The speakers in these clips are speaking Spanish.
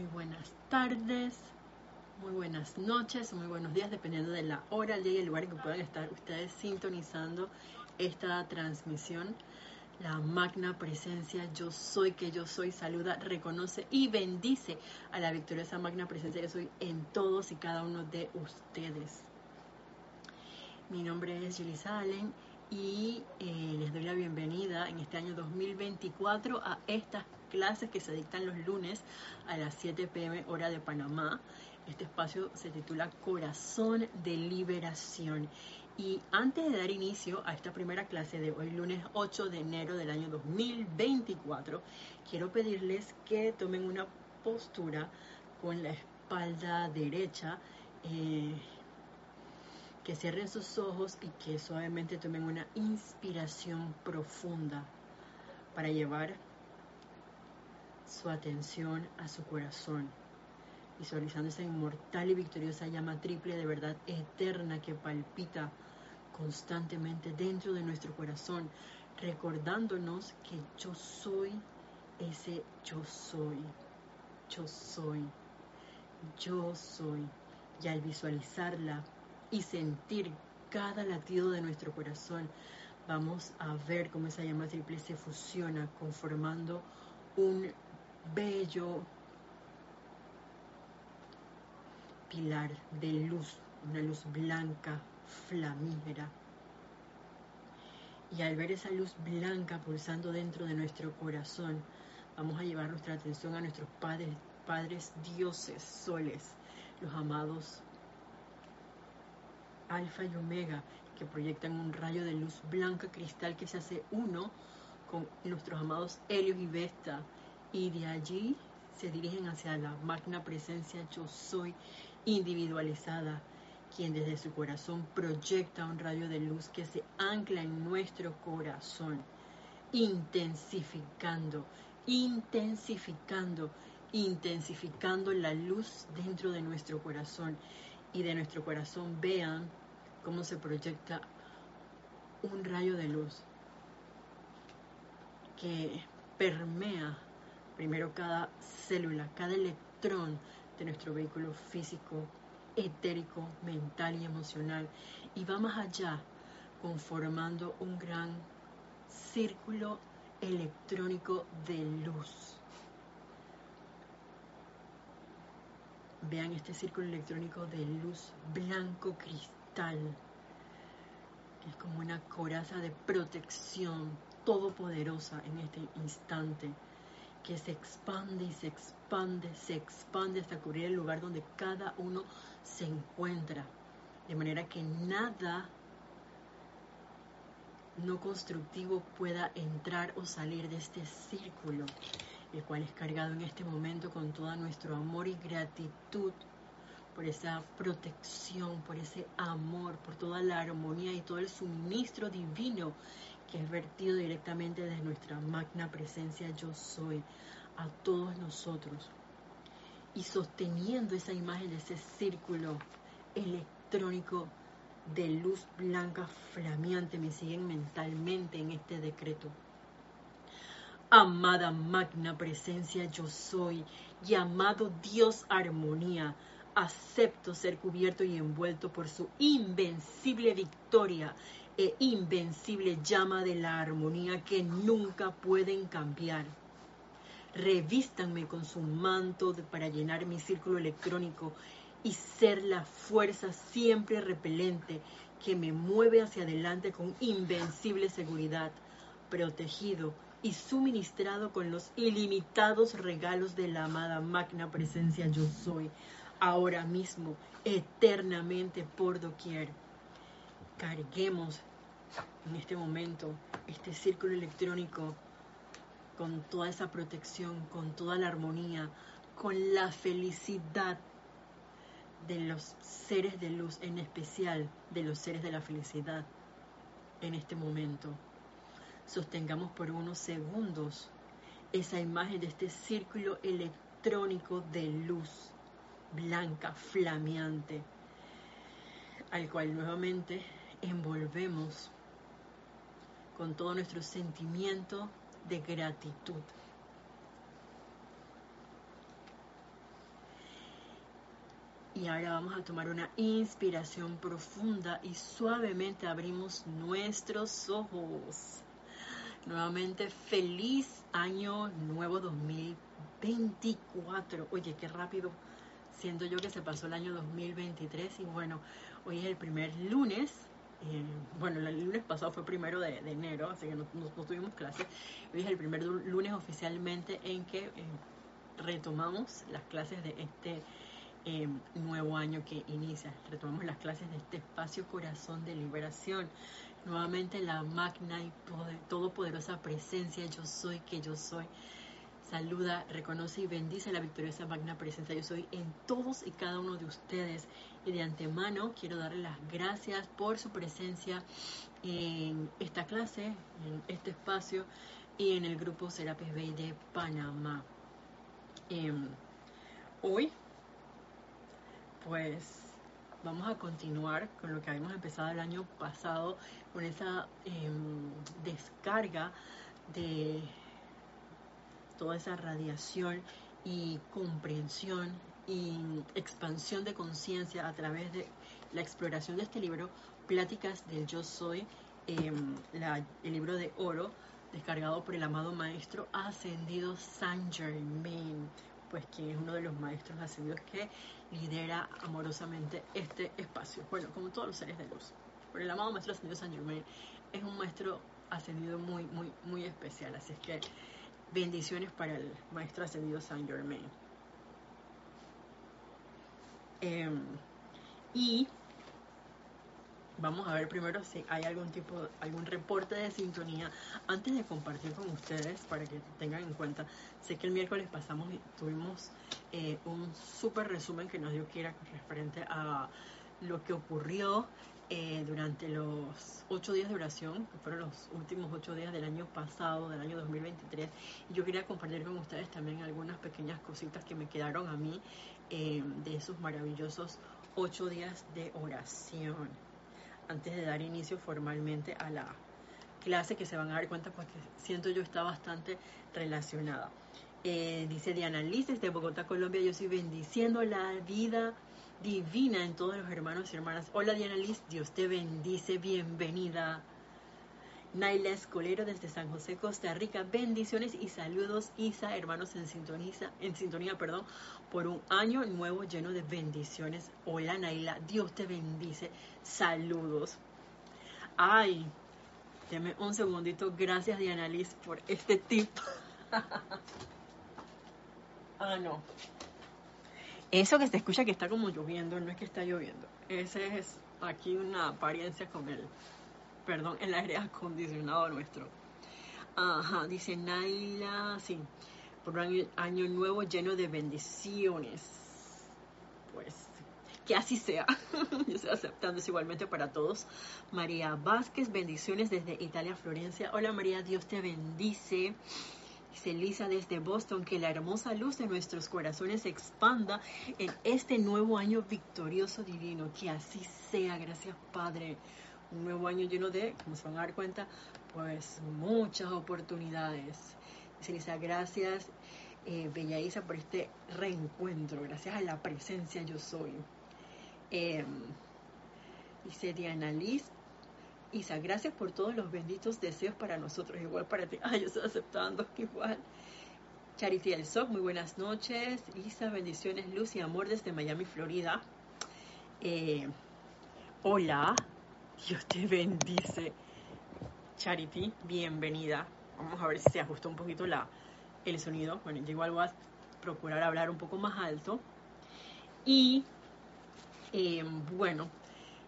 buenas tardes, muy buenas noches, muy buenos días, dependiendo de la hora, el día y el lugar en que puedan estar ustedes sintonizando esta transmisión. La magna presencia, yo soy que yo soy, saluda, reconoce y bendice a la victoriosa magna presencia que soy en todos y cada uno de ustedes. Mi nombre es Julissa Allen y eh, les doy la bienvenida en este año 2024 a estas clases que se dictan los lunes a las 7 pm hora de Panamá. Este espacio se titula Corazón de Liberación. Y antes de dar inicio a esta primera clase de hoy, lunes 8 de enero del año 2024, quiero pedirles que tomen una postura con la espalda derecha, eh, que cierren sus ojos y que suavemente tomen una inspiración profunda para llevar su atención a su corazón, visualizando esa inmortal y victoriosa llama triple de verdad eterna que palpita constantemente dentro de nuestro corazón, recordándonos que yo soy ese yo soy, yo soy, yo soy. Y al visualizarla y sentir cada latido de nuestro corazón, vamos a ver cómo esa llama triple se fusiona conformando un bello pilar de luz, una luz blanca, flamígera. Y al ver esa luz blanca pulsando dentro de nuestro corazón, vamos a llevar nuestra atención a nuestros padres, padres dioses, soles, los amados alfa y omega, que proyectan un rayo de luz blanca cristal que se hace uno con nuestros amados Helios y Vesta, y de allí se dirigen hacia la magna presencia yo soy individualizada, quien desde su corazón proyecta un rayo de luz que se ancla en nuestro corazón, intensificando, intensificando, intensificando la luz dentro de nuestro corazón. Y de nuestro corazón vean cómo se proyecta un rayo de luz que permea primero cada célula, cada electrón de nuestro vehículo físico, etérico, mental y emocional, y va más allá, conformando un gran círculo electrónico de luz. Vean este círculo electrónico de luz blanco cristal, que es como una coraza de protección todopoderosa en este instante que se expande y se expande, se expande hasta cubrir el lugar donde cada uno se encuentra. De manera que nada no constructivo pueda entrar o salir de este círculo, el cual es cargado en este momento con todo nuestro amor y gratitud por esa protección, por ese amor, por toda la armonía y todo el suministro divino que es vertido directamente desde nuestra magna presencia yo soy a todos nosotros. Y sosteniendo esa imagen de ese círculo electrónico de luz blanca flameante, me siguen mentalmente en este decreto. Amada magna presencia yo soy, llamado Dios armonía, acepto ser cubierto y envuelto por su invencible victoria e invencible llama de la armonía que nunca pueden cambiar. Revístanme con su manto para llenar mi círculo electrónico y ser la fuerza siempre repelente que me mueve hacia adelante con invencible seguridad, protegido y suministrado con los ilimitados regalos de la amada magna presencia yo soy, ahora mismo, eternamente por doquier carguemos en este momento este círculo electrónico con toda esa protección, con toda la armonía, con la felicidad de los seres de luz, en especial de los seres de la felicidad en este momento. Sostengamos por unos segundos esa imagen de este círculo electrónico de luz blanca, flameante, al cual nuevamente envolvemos con todo nuestro sentimiento de gratitud. Y ahora vamos a tomar una inspiración profunda y suavemente abrimos nuestros ojos. Nuevamente, feliz año nuevo 2024. Oye, qué rápido siento yo que se pasó el año 2023 y bueno, hoy es el primer lunes. Eh, bueno, el lunes pasado fue primero de, enero, así que no, tuvimos clases. Hoy es el primer lunes oficialmente en que eh, retomamos las clases de este eh, nuevo año que inicia. Retomamos las clases de este espacio corazón de liberación. Nuevamente la magna y todopoderosa presencia yo soy que yo soy saluda, reconoce y bendice la victoriosa magna presencia. Yo soy en todos y cada uno de ustedes. Y de antemano quiero darle las gracias por su presencia en esta clase, en este espacio y en el grupo Serapis Bay de Panamá. Em, hoy, pues vamos a continuar con lo que habíamos empezado el año pasado, con esa em, descarga de toda esa radiación y comprensión y expansión de conciencia a través de la exploración de este libro, Pláticas del Yo Soy, em, el libro de oro, descargado por el amado maestro ascendido Saint Germain, pues quien es uno de los maestros ascendidos que lidera amorosamente este espacio. Bueno, como todos los seres de luz. Por el amado maestro ascendido Saint Germain es un maestro ascendido muy, muy, muy especial. Así es que Bendiciones para el Maestro Ascendido Saint Germain. Em, y vamos a ver primero si hay algún tipo, algún reporte de sintonía antes de compartir con ustedes para que tengan en cuenta. Sé que el miércoles pasamos y tuvimos eh, un súper resumen que nos dio Kira referente a lo que ocurrió eh, durante los ocho días de oración, que fueron los últimos ocho días del año pasado, del año 2023. Y yo quería compartir con ustedes también algunas pequeñas cositas que me quedaron a mí eh, de esos maravillosos ocho días de oración, antes de dar inicio formalmente a la clase que se van a dar cuenta porque siento yo está bastante relacionada. Eh, dice Diana Liz desde Bogotá, Colombia, yo estoy bendiciendo la vida divina en todos los hermanos y hermanas. Hola Diana Liz, Dios te bendice, bienvenida. Naila Escolero desde San José, Costa Rica. Bendiciones y saludos, Isa, hermanos en, sintoniza, en sintonía, perdón, por un año nuevo lleno de bendiciones. Hola Naila, Dios te bendice. Saludos. Ay, deme un segundito. Gracias Diana Liz por este tip. ah, no. Eso que se escucha que está como lloviendo, no es que está lloviendo. Ese es aquí una apariencia con el, perdón, el aire acondicionado nuestro. Ajá, dice Naila, sí, por un año, nuevo lleno de bendiciones. Pues que así sea. Yo estoy aceptando es igualmente para todos. María Vázquez, bendiciones desde Italia, Florencia. Hola María, Dios te bendice. Dice Lisa desde Boston, que la hermosa luz de nuestros corazones se expanda en este nuevo año victorioso divino. Que así sea, gracias Padre. Un nuevo año lleno de, como se van a dar cuenta, pues muchas oportunidades. Dice Lisa, gracias eh, Bella Isa por este reencuentro, gracias a la presencia yo soy. Eh, dice Diana Liz, Isa, gracias por todos los benditos deseos para nosotros, igual para ti. Ay, yo estoy aceptando, igual. Charity El Soc, muy buenas noches. Isa, bendiciones, luz y amor desde Miami, Florida. Eh, hola, Dios te bendice. Charity, bienvenida. Vamos a ver si se ajusta un poquito la, el sonido. Bueno, yo igual voy a procurar hablar un poco más alto. Y eh, bueno,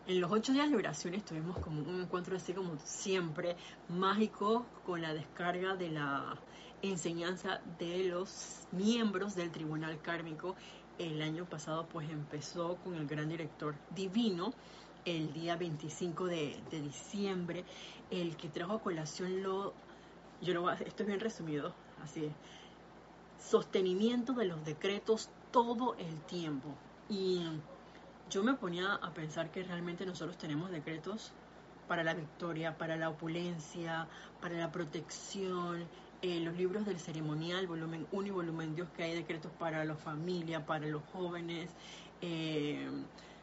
en los ocho días de oración tuvimos como un encuentro así como siempre mágico con la descarga de la enseñanza de los miembros del Tribunal Kármico. El año pasado pues empezó con el gran director divino el día 25 de, diciembre, el que trajo a colación lo, yo lo voy a, esto es bien resumido, así es, sostenimiento de los decretos todo el tiempo. Y yo me ponía a pensar que realmente nosotros tenemos decretos para la victoria, para la opulencia, para la protección. En los libros del ceremonial, volumen 1 y volumen 2, que hay decretos para la familia, para los jóvenes, eh,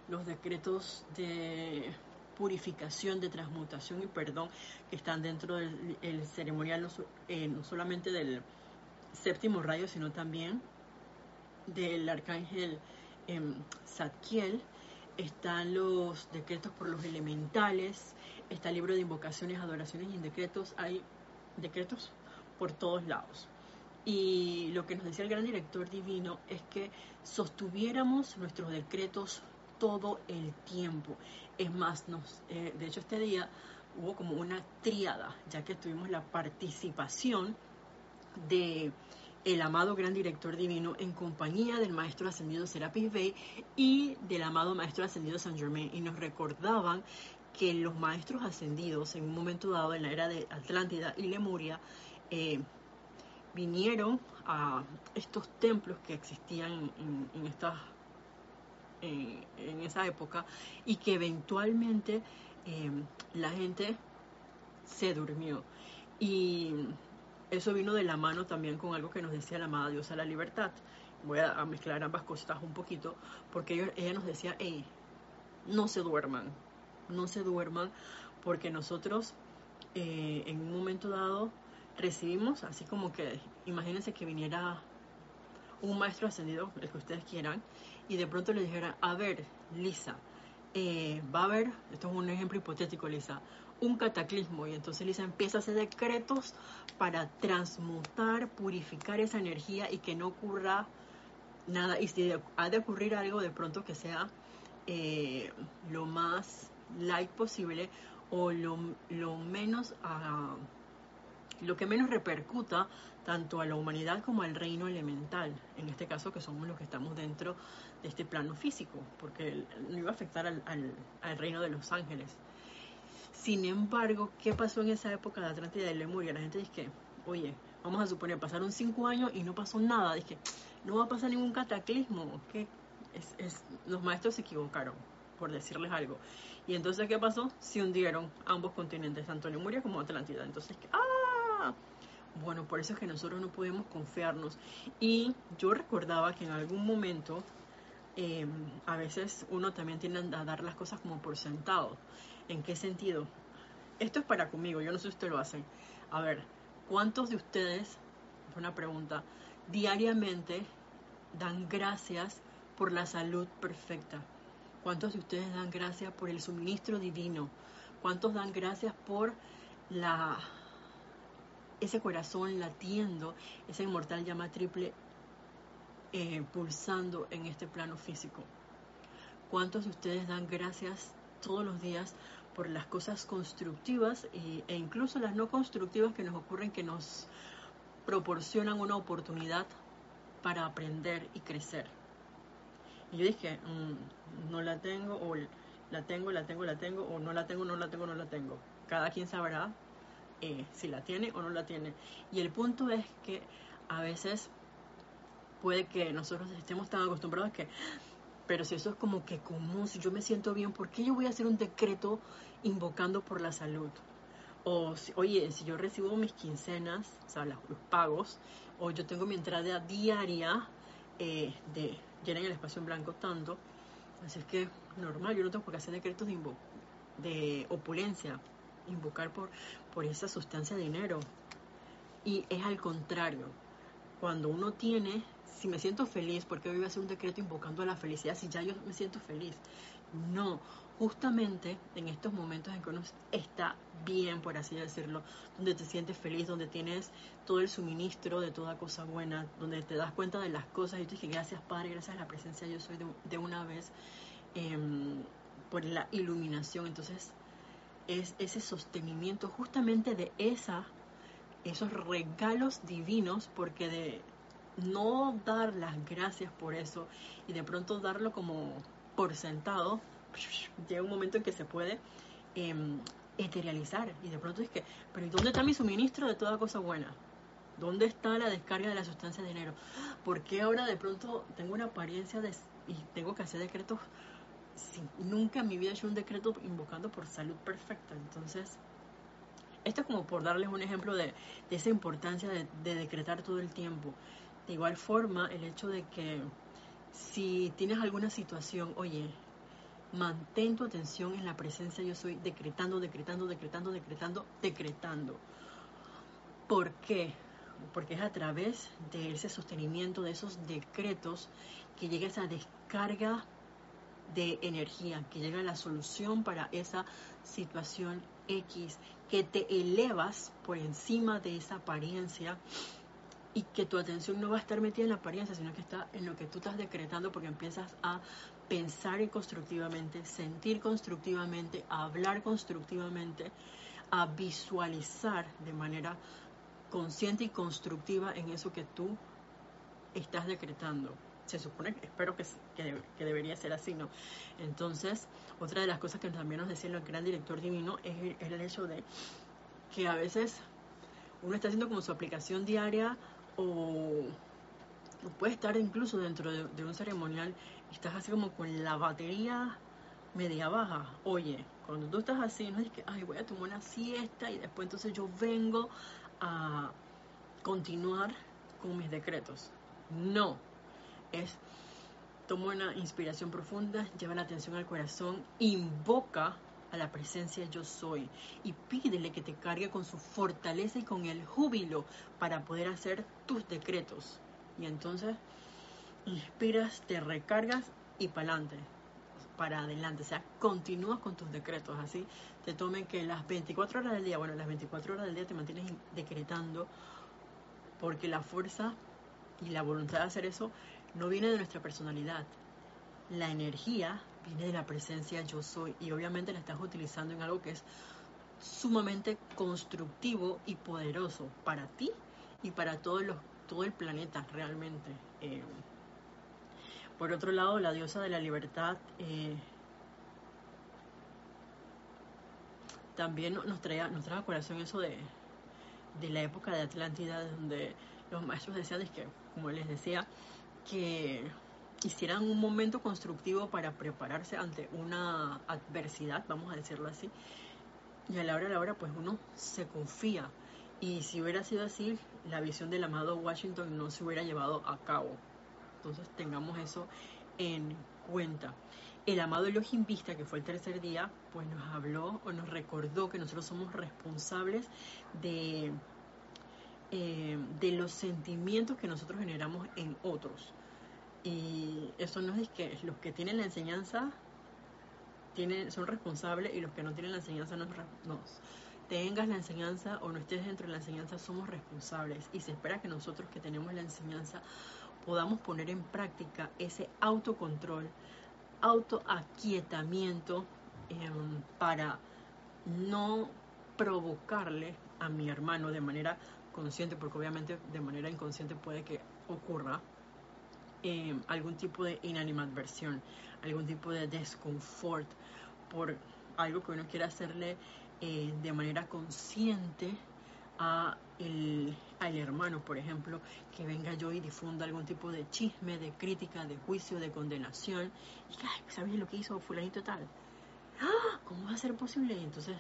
los decretos de purificación, de transmutación y perdón que están dentro del ceremonial, eh, no, solamente del séptimo rayo, sino también del arcángel eh, Zadkiel. Están los decretos por los elementales, está el libro de invocaciones, adoraciones y decretos. Hay decretos por todos lados. Y lo que nos decía el gran director divino es que sostuviéramos nuestros decretos todo el tiempo. Es más, nos, eh, de hecho este día hubo como una triada, ya que tuvimos la participación de el amado gran director divino en compañía del maestro ascendido Serapis Bey y del amado maestro ascendido San Germain. Y nos recordaban que los maestros ascendidos en un momento dado en la era de Atlántida y Lemuria eh, vinieron a estos templos que existían en, estas en, esa época y que eventualmente eh, la gente se durmió. Y eso vino de la mano también con algo que nos decía la amada diosa la libertad. Voy a, mezclar ambas cosas un poquito porque ella nos decía hey no se duerman no se duerman porque nosotros eh, en un momento dado recibimos, así como que imagínense que viniera un maestro ascendido, el que ustedes quieran, y de pronto le dijera, a ver, Lisa, eh, va a haber, esto es un ejemplo hipotético, Lisa, un cataclismo, y entonces Lisa empieza a hacer decretos para transmutar, purificar esa energía y que no ocurra nada, y si ha de ocurrir algo, de pronto que sea eh, lo más light posible o lo, lo menos... Uh, lo que menos repercuta tanto a la humanidad como al reino elemental, en este caso que somos los que estamos dentro de este plano físico, porque no iba a afectar al, al, reino de los ángeles. Sin embargo, ¿qué pasó en esa época de Atlántida y Lemuria? La gente dice que, oye, vamos a suponer, pasaron cinco años y no pasó nada. Dije, no va a pasar ningún cataclismo. que es, los maestros se equivocaron, por decirles algo. Y entonces, ¿qué pasó? Se hundieron ambos continentes, tanto Lemuria como Atlántida. Entonces, ¡ah! Bueno, por eso es que nosotros no podemos confiarnos. Y yo recordaba que en algún momento, em, a veces uno también tiende a dar las cosas como por sentado. ¿En qué sentido? Esto es para conmigo, yo no sé si ustedes lo hacen. A ver, ¿cuántos de ustedes, una pregunta, diariamente dan gracias por la salud perfecta? ¿Cuántos de ustedes dan gracias por el suministro divino? ¿Cuántos dan gracias por la ese corazón latiendo, esa inmortal llama triple eh, pulsando en este plano físico. ¿Cuántos de ustedes dan gracias todos los días por las cosas constructivas e incluso las no constructivas que nos ocurren, que nos proporcionan una oportunidad para aprender y crecer? Y yo dije, mm, no la tengo, o la tengo, la tengo, la tengo, o no la tengo, no la tengo, no la tengo. Cada quien sabrá eh, si la tiene o no la tiene. Y el punto es que a veces puede que nosotros estemos tan acostumbrados que, pero si eso es como que común, si yo me siento bien, ¿por qué yo voy a hacer un decreto invocando por la salud? O, oye, si yo recibo mis quincenas, o sea, los, pagos, o yo tengo mi entrada diaria eh, de llenar el espacio en blanco tanto, así es que normal, yo no tengo por qué hacer decretos de, de opulencia, invocar por, por esa sustancia de dinero. Y es al contrario, cuando uno tiene, si me siento feliz, porque hoy voy a hacer un decreto invocando a la felicidad si ya yo me siento feliz? No, justamente en estos momentos en que uno está bien, por así decirlo, donde te sientes feliz, donde tienes todo el suministro de toda cosa buena, donde te das cuenta de las cosas y te dije, gracias Padre, gracias a la presencia yo soy de, una vez, em, por la iluminación. Entonces, es ese sostenimiento justamente de esa, esos regalos divinos, porque de no dar las gracias por eso y de pronto darlo como por sentado, llega un momento en que se puede eh, eterializar y de pronto es que, pero ¿y dónde está mi suministro de toda cosa buena? ¿Dónde está la descarga de la sustancia de dinero? ¿Por qué ahora de pronto tengo una apariencia de, y tengo que hacer decretos nunca en mi vida he hecho un decreto invocando por salud perfecta. Entonces, esto es como por darles un ejemplo de, esa importancia de, decretar todo el tiempo. De igual forma, el hecho de que Si tienes alguna situación, oye, mantén tu atención en la presencia yo soy, decretando, decretando, decretando, decretando, decretando. ¿Por qué? Porque es a través de ese sostenimiento, de esos decretos, que llega esa descarga de energía, que llega la solución para esa situación X, que te elevas por encima de esa apariencia y que tu atención no va a estar metida en la apariencia, sino que está en lo que tú estás decretando porque empiezas a pensar constructivamente, sentir constructivamente, hablar constructivamente, a visualizar de manera consciente y constructiva en eso que tú estás decretando se supone, espero que, que, debería ser así, ¿no? Entonces, otra de las cosas que también nos decía el gran director divino es, el hecho de que a veces uno está haciendo como su aplicación diaria o, puede estar incluso dentro de, un ceremonial y estás así como con la batería media baja. Oye, cuando tú estás así, no es que, ay, voy a tomar una siesta y después entonces yo vengo a continuar con mis decretos. No, es toma una inspiración profunda, lleva la atención al corazón, invoca a la presencia yo soy y pídele que te cargue con su fortaleza y con el júbilo para poder hacer tus decretos. Y entonces inspiras, te recargas y para adelante, para adelante, o sea, continúas con tus decretos, así te tomen que las 24 horas del día, bueno, las 24 horas del día te mantienes decretando porque la fuerza y la voluntad de hacer eso no viene de nuestra personalidad. La energía viene de la presencia yo soy y obviamente la estás utilizando en algo que es sumamente constructivo y poderoso para ti y para todos los, todo el planeta realmente. Eh, por otro lado, la diosa de la libertad eh, también nos trae, nos a corazón eso de, de la época de Atlántida, donde los maestros decían, es que, como les decía, que hicieran un momento constructivo para prepararse ante una adversidad, vamos a decirlo así, y a la hora de la hora pues uno se confía. Y si hubiera sido así, la visión del amado Washington no se hubiera llevado a cabo. Entonces tengamos eso en cuenta. El amado Elohim Vista, que fue el tercer día, pues nos habló o nos recordó que nosotros somos responsables de eh, de los sentimientos que nosotros generamos en otros. Y eso no es que los que tienen la enseñanza tienen, son responsables y los que no tienen la enseñanza no, no. Tengas la enseñanza o no estés dentro de la enseñanza, somos responsables. Y se espera que nosotros que tenemos la enseñanza podamos poner en práctica ese autocontrol, autoaquietamiento em, para no provocarle a mi hermano de manera consciente, porque obviamente de manera inconsciente puede que ocurra eh, algún tipo de inanimadversión, algún tipo de desconfort por algo que uno quiera hacerle eh, de manera consciente a el, al hermano, por ejemplo, que venga yo y difunda algún tipo de chisme, de crítica, de juicio, de condenación, y que, ¿sabes lo que hizo fulanito tal? ¡Ah! ¿Cómo va a ser posible? Y entonces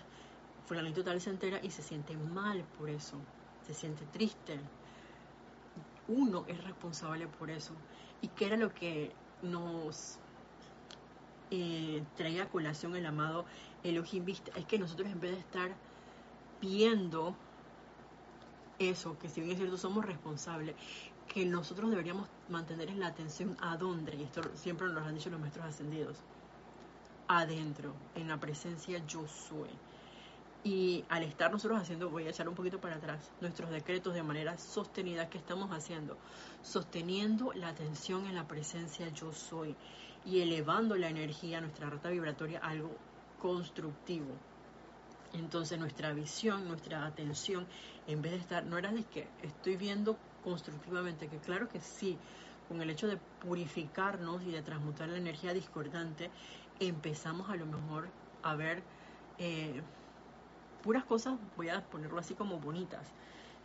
fulanito tal se entera y se siente mal por eso se siente triste. Uno es responsable por eso. ¿Y qué era lo que nos eh, traía a colación el amado Elohim? Es que nosotros en vez de estar viendo eso, que si bien es cierto somos responsables, que nosotros deberíamos mantener en la atención a dónde, y esto siempre nos lo han dicho los maestros ascendidos, adentro, en la presencia yo soy. Y al estar nosotros haciendo, voy a echar un poquito para atrás, nuestros decretos de manera sostenida, ¿qué estamos haciendo? Sosteniendo la atención en la presencia yo soy y elevando la energía, nuestra rata vibratoria a algo constructivo. Entonces nuestra visión, nuestra atención, en vez de estar, no era de que estoy viendo constructivamente, que claro que sí, con el hecho de purificarnos y de transmutar la energía discordante, empezamos a lo mejor a ver... Eh, puras cosas, voy a ponerlo así como bonitas.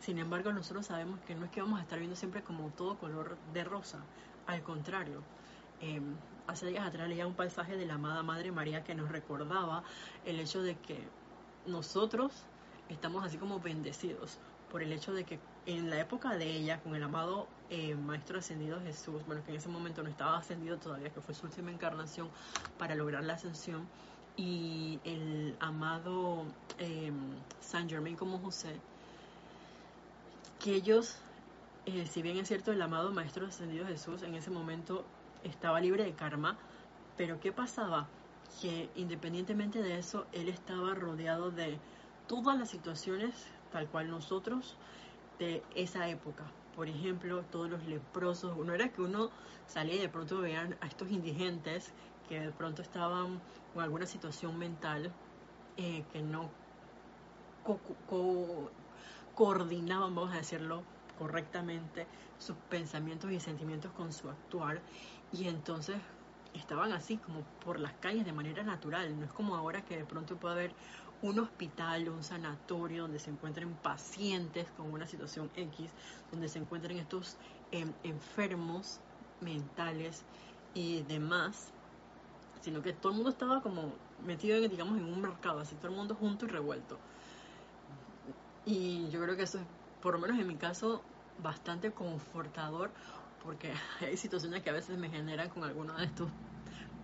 Sin embargo, nosotros sabemos que no es que vamos a estar viendo siempre como todo color de rosa. Al contrario, eh, hace días atrás leía un pasaje de la amada Madre María que nos recordaba el hecho de que nosotros estamos así como bendecidos por el hecho de que en la época de ella, con el amado eh, Maestro Ascendido Jesús, bueno, que en ese momento no estaba ascendido todavía, que fue su última encarnación para lograr la ascensión, y el amado eh, San Germain como José, que ellos, eh, si bien es cierto, el amado Maestro Ascendido Jesús en ese momento estaba libre de karma, pero ¿qué pasaba? Que independientemente de eso, él estaba rodeado de todas las situaciones tal cual nosotros de esa época. Por ejemplo, todos los leprosos. No era que uno salía y de pronto veían a estos indigentes que de pronto estaban con alguna situación mental eh, que no coordinaban, vamos a decirlo correctamente, sus pensamientos y sentimientos con su actuar. Y entonces estaban así como por las calles de manera natural. No es como ahora que de pronto puede haber un hospital, un sanatorio donde se encuentren pacientes con una situación X, donde se encuentren estos em, enfermos mentales y demás, sino que todo el mundo estaba como metido en, digamos, en un mercado, así todo el mundo junto y revuelto. Y yo creo que eso es, por lo menos en mi caso, bastante confortador, porque hay situaciones que a veces me generan con algunos de estos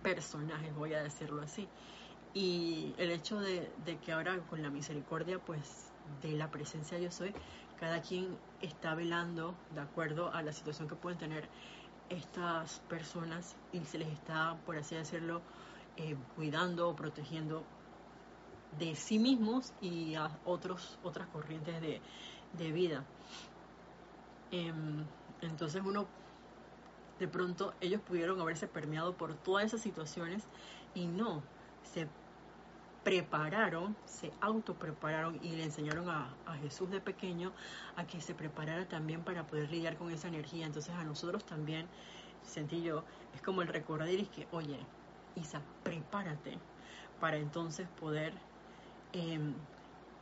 personajes, voy a decirlo así. Y el hecho de, que ahora con la misericordia, pues de la presencia yo soy, cada quien está velando de acuerdo a la situación que pueden tener estas personas y se les está, por así decirlo, eh, cuidando o protegiendo de sí mismos y a otros, otras corrientes de, vida. Em, entonces uno, de pronto, ellos pudieron haberse permeado por todas esas situaciones y no, prepararon, se autoprepararon y le enseñaron a, Jesús de pequeño a que se preparara también para poder lidiar con esa energía. Entonces a nosotros también, sentí yo, es como el recordar y que, oye, Isa, prepárate para entonces poder em,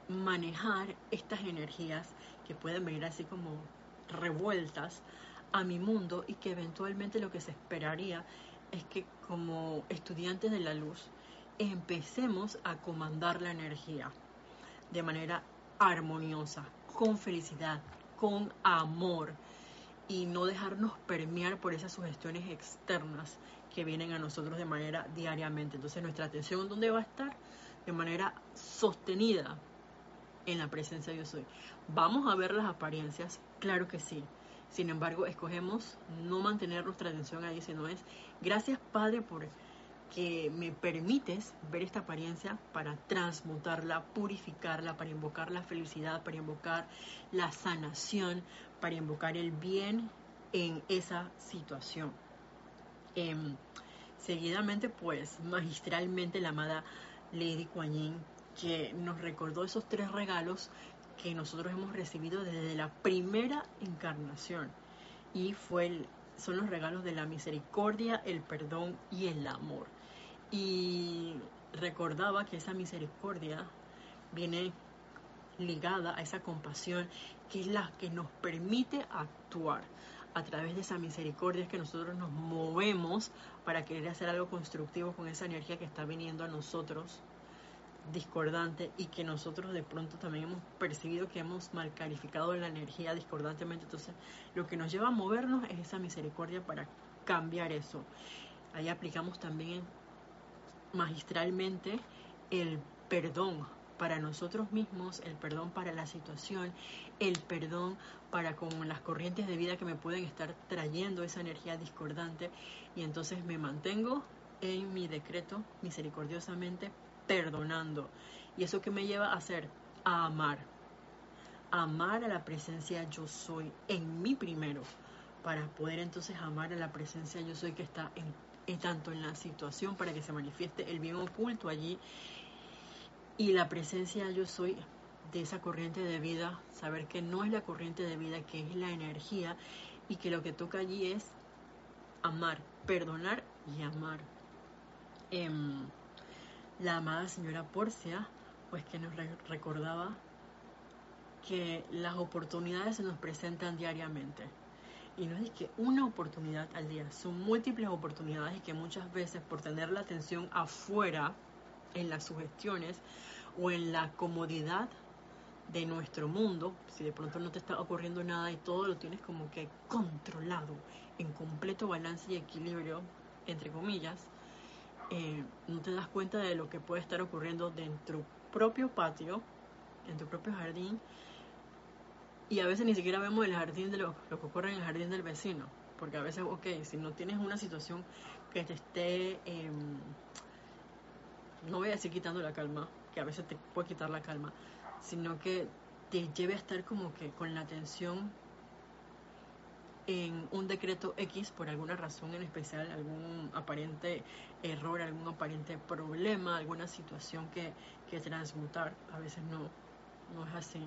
manejar estas energías que pueden venir así como revueltas a mi mundo y que eventualmente lo que se esperaría es que como estudiantes de la luz, empecemos a comandar la energía de manera armoniosa, con felicidad, con amor y no dejarnos permear por esas sugestiones externas que vienen a nosotros de manera diariamente. Entonces nuestra atención dónde va a estar? De manera sostenida en la presencia de yo soy. ¿Vamos a ver las apariencias? Claro que sí. Sin embargo, escogemos no mantener nuestra atención ahí, sino es gracias Padre por que me permites ver esta apariencia para transmutarla, purificarla, para invocar la felicidad, para invocar la sanación, para invocar el bien en esa situación. Em, seguidamente, pues, magistralmente la amada Lady Kuan Yin, que nos recordó esos tres regalos que nosotros hemos recibido desde la primera encarnación. Y fue son los regalos de la misericordia, el perdón y el amor y recordaba que esa misericordia viene ligada a esa compasión que es la que nos permite actuar. A través de esa misericordia es que nosotros nos movemos para querer hacer algo constructivo con esa energía que está viniendo a nosotros discordante y que nosotros de pronto también hemos percibido que hemos mal calificado la energía discordantemente. Entonces, lo que nos lleva a movernos es esa misericordia para cambiar eso. Ahí aplicamos también magistralmente el perdón para nosotros mismos, el perdón para la situación, el perdón para con las corrientes de vida que me pueden estar trayendo esa energía discordante y entonces me mantengo en mi decreto misericordiosamente perdonando. ¿Y eso que me lleva a hacer? A amar. amar a la presencia yo soy en mí primero, para poder entonces amar a la presencia yo soy que está en tanto en la situación para que se manifieste el bien oculto allí y la presencia yo soy de esa corriente de vida, saber que no es la corriente de vida, que es la energía y que lo que toca allí es amar, perdonar y amar. Em, la amada señora Porcia, pues que nos recordaba que las oportunidades se nos presentan diariamente y no es que una oportunidad al día, son múltiples oportunidades y que muchas veces por tener la atención afuera, en las sugestiones o en la comodidad de nuestro mundo, si de pronto no te está ocurriendo nada y todo lo tienes como que controlado, en completo balance y equilibrio, entre comillas, eh, no te das cuenta de lo que puede estar ocurriendo dentro propio patio, en tu propio jardín, y a veces ni siquiera vemos el jardín de lo, que ocurre en el jardín del vecino, porque a veces, ok, si no tienes una situación que te esté, em, no voy a decir quitando la calma, que a veces te puede quitar la calma, sino que te lleve a estar como que con la atención en un decreto X por alguna razón en especial, algún aparente error, algún aparente problema, alguna situación que, que transmutar. A veces no, no es así,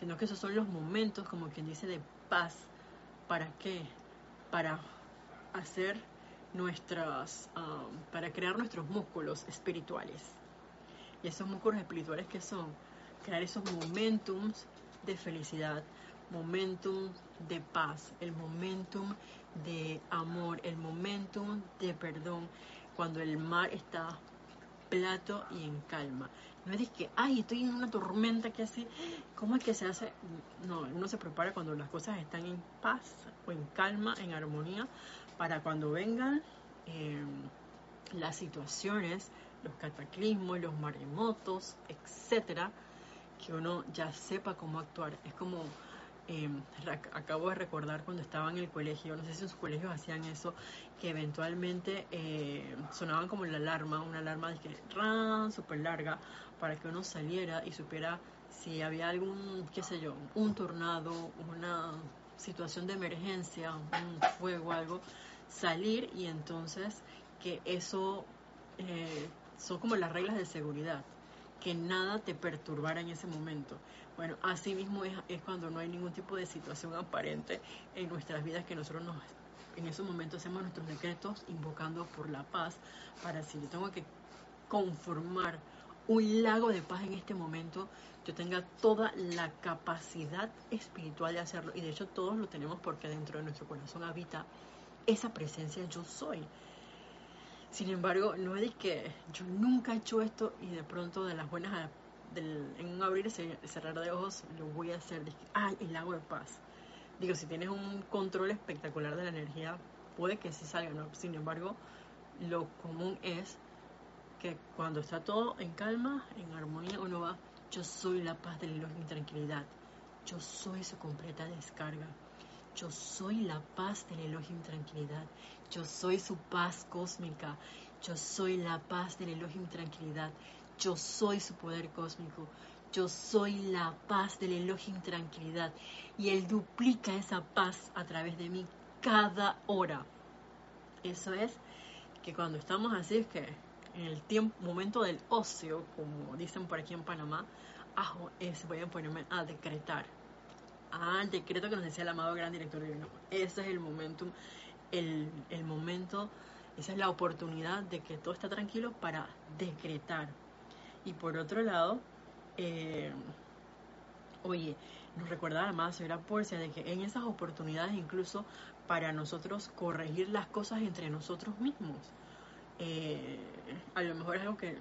sino que esos son los momentos, como quien dice, de paz. ¿Para qué? Para hacer nuestras, um, para crear nuestros músculos espirituales. Y esos músculos espirituales que son crear esos momentums de felicidad, momentum de paz, el momentum de amor, el momentum de perdón, cuando el mar está plato y en calma. No es que, ay, estoy en una tormenta que hace, ¿cómo es que se hace? No, uno se prepara cuando las cosas están en paz o en calma, en armonía, para cuando vengan em, las situaciones, los cataclismos, los maremotos, etcétera, que uno ya sepa cómo actuar. Es como, em, acabo de recordar cuando estaba en el colegio, no sé si en sus colegios hacían eso, que eventualmente eh, sonaban como la alarma, una alarma de que ran súper larga, para que uno saliera y supiera si había algún, qué sé yo, un tornado, una situación de emergencia, un fuego, algo, salir y entonces que eso eh, son como las reglas de seguridad que nada te perturbara en ese momento. Bueno, así mismo es, es cuando no hay ningún tipo de situación aparente en nuestras vidas que nosotros nos en esos momentos hacemos nuestros decretos invocando por la paz para si yo tengo que conformar un lago de paz en este momento, yo tenga toda la capacidad espiritual de hacerlo. Y de hecho todos lo tenemos porque dentro de nuestro corazón habita esa presencia yo soy. Sin embargo, no es que yo nunca he hecho esto y de pronto de las buenas, en un abrir y cerrar de ojos, lo voy a hacer. ay, el lago de paz. Digo, si tienes un control espectacular de la energía, puede que sí salga, ¿no? Sin embargo, lo común es que cuando está todo en calma, en armonía, uno va, yo soy la paz del y tranquilidad. Yo soy su completa descarga. Yo soy la paz del Elohim tranquilidad. Yo soy su paz cósmica. Yo soy la paz del Elohim tranquilidad. Yo soy su poder cósmico. Yo soy la paz del Elohim tranquilidad. Y Él duplica esa paz a través de mí cada hora. Eso es que cuando estamos así es que en el tiempo, momento del ocio, como dicen por aquí en Panamá, ajo es voy a ponerme a decretar Ah, el decreto que nos decía el amado gran director divino. Ese es el momento, el, el momento, esa es la oportunidad de que todo está tranquilo para decretar. Y por otro lado, eh, oye, nos recuerda la amada señora Porcia de que en esas oportunidades incluso para nosotros corregir las cosas entre nosotros mismos. Eh, a lo mejor es algo que,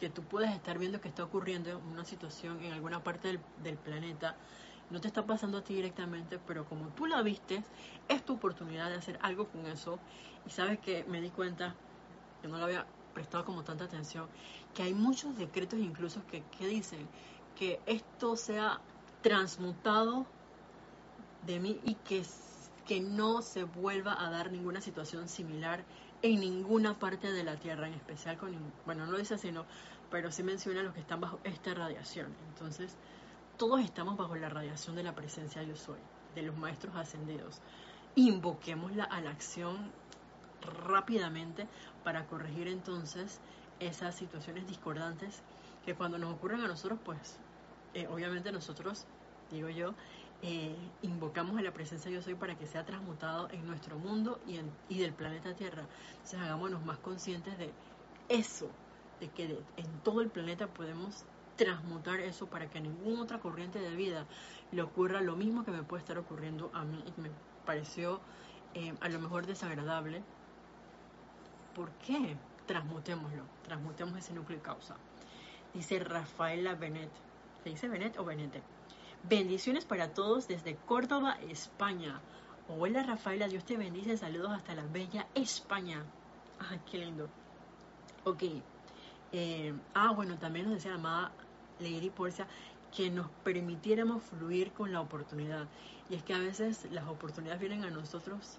que tú puedes estar viendo que está ocurriendo en una situación en alguna parte del, del planeta no te está pasando a ti directamente, pero como tú la viste, es tu oportunidad de hacer algo con eso. Y sabes que me di cuenta, que no lo había prestado como tanta atención, que hay muchos decretos incluso que, que dicen que esto sea transmutado de mí y que, que no se vuelva a dar ninguna situación similar en ninguna parte de la Tierra, en especial con, bueno, no dice así, no, pero sí menciona los que están bajo esta radiación. Entonces, todos estamos bajo la radiación de la presencia yo soy, de los maestros ascendidos. Invoquémosla a la acción rápidamente para corregir entonces esas situaciones discordantes que cuando nos ocurren a nosotros, pues eh, obviamente nosotros, digo yo, eh, invocamos a la presencia yo soy para que sea transmutado en nuestro mundo y, en, y del planeta Tierra. Entonces hagámonos más conscientes de eso, de que en todo el planeta podemos transmutar eso para que a ninguna otra corriente de vida le ocurra lo mismo que me puede estar ocurriendo a mí y me pareció eh, a lo mejor desagradable. ¿Por qué? Transmutémoslo, transmutemos ese núcleo de causa. Dice Rafaela Benet, ¿Se dice Benet o Benete? Bendiciones para todos desde Córdoba, España. Hola Rafaela, Dios te bendice. Saludos hasta la bella España. Ay, qué lindo. Ok. Eh, ah, bueno, también nos decía la amada Lady Porcia que nos permitiéramos fluir con la oportunidad. Y es que a veces las oportunidades vienen a nosotros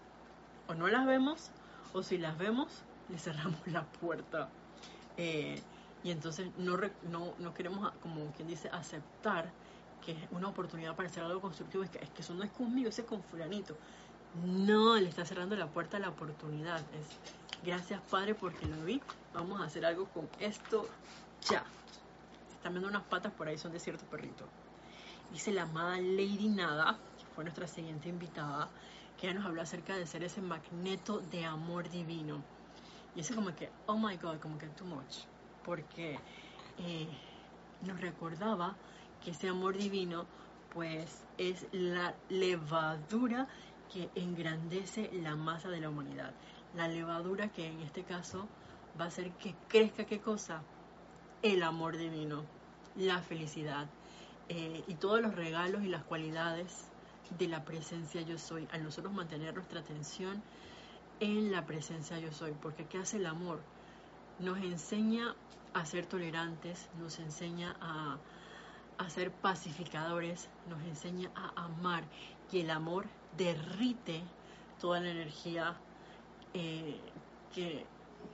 o no las vemos o si las vemos le cerramos la puerta. Eh, y entonces no, no, no, queremos, como quien dice, aceptar que es una oportunidad para hacer algo constructivo. Es que, es que eso no es conmigo, ese es con fulanito. No, le está cerrando la puerta a la oportunidad. Gracias Padre porque lo vi. Vamos a hacer algo con esto ya. Están viendo unas patas por ahí, son de cierto perrito. Dice la amada Lady Nada, que fue nuestra siguiente invitada, que ella nos habló acerca de ser ese magneto de amor divino. Y ese como que, oh my God, como que too much. Porque eh, nos recordaba que ese amor divino pues es la levadura que engrandece la masa de la humanidad. La levadura que en este caso va a hacer que crezca qué cosa? El amor divino, la felicidad eh, y todos los regalos y las cualidades de la presencia yo soy. Al nosotros mantener nuestra atención en la presencia yo soy. Porque ¿qué hace el amor? Nos enseña a ser tolerantes, nos enseña a, a ser pacificadores, nos enseña a amar. Y el amor derrite toda la energía eh, que,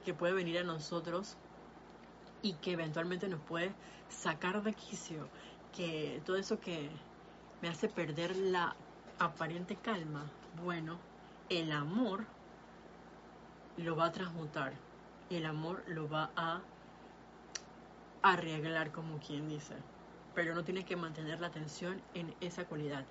que puede venir a nosotros y que eventualmente nos puede sacar de quicio, que todo eso que me hace perder la aparente calma, bueno, el amor lo va a transmutar, el amor lo va a arreglar como quien dice, pero no tiene que mantener la atención en esa cualidad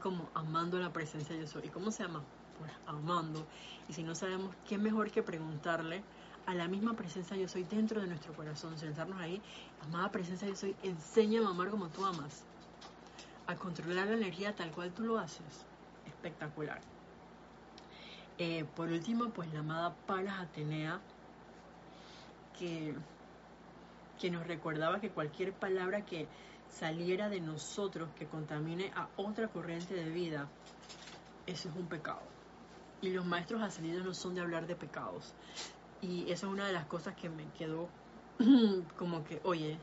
como amando la presencia de Dios. ¿Y cómo se llama? Pues amando. Y si no sabemos, ¿qué mejor que preguntarle a la misma presencia yo soy dentro de nuestro corazón? Sentarnos ahí, amada presencia yo soy, enséñame a amar como tú amas. A controlar la energía tal cual tú lo haces. Espectacular. Eh, por último, pues la amada Palas Atenea, que, que nos recordaba que cualquier palabra que saliera de nosotros que contamine a otra corriente de vida, eso es un pecado. Y los maestros ascendidos no son de hablar de pecados. Y eso es una de las cosas que me quedó como que, oye,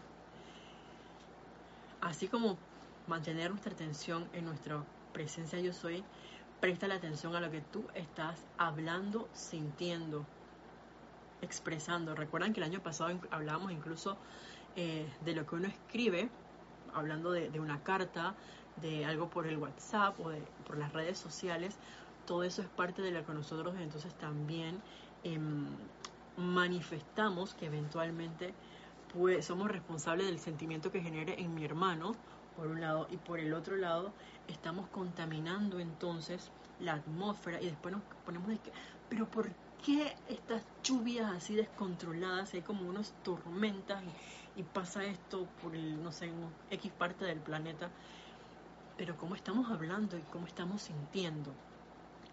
así como mantener nuestra atención en nuestra presencia yo soy, presta la atención a lo que tú estás hablando, sintiendo, expresando. Recuerdan que el año pasado hablábamos incluso eh, de lo que uno escribe hablando de, una carta, de algo por el WhatsApp o de, por las redes sociales, todo eso es parte de lo que nosotros entonces también em, manifestamos que eventualmente pues, somos responsables del sentimiento que genere en mi hermano, por un lado, y por el otro lado estamos contaminando entonces la atmósfera y después nos ponemos de que, pero ¿por qué estas lluvias así descontroladas? Hay como unas tormentas y y pasa esto por el, no sé, X parte del planeta, pero cómo estamos hablando y cómo estamos sintiendo.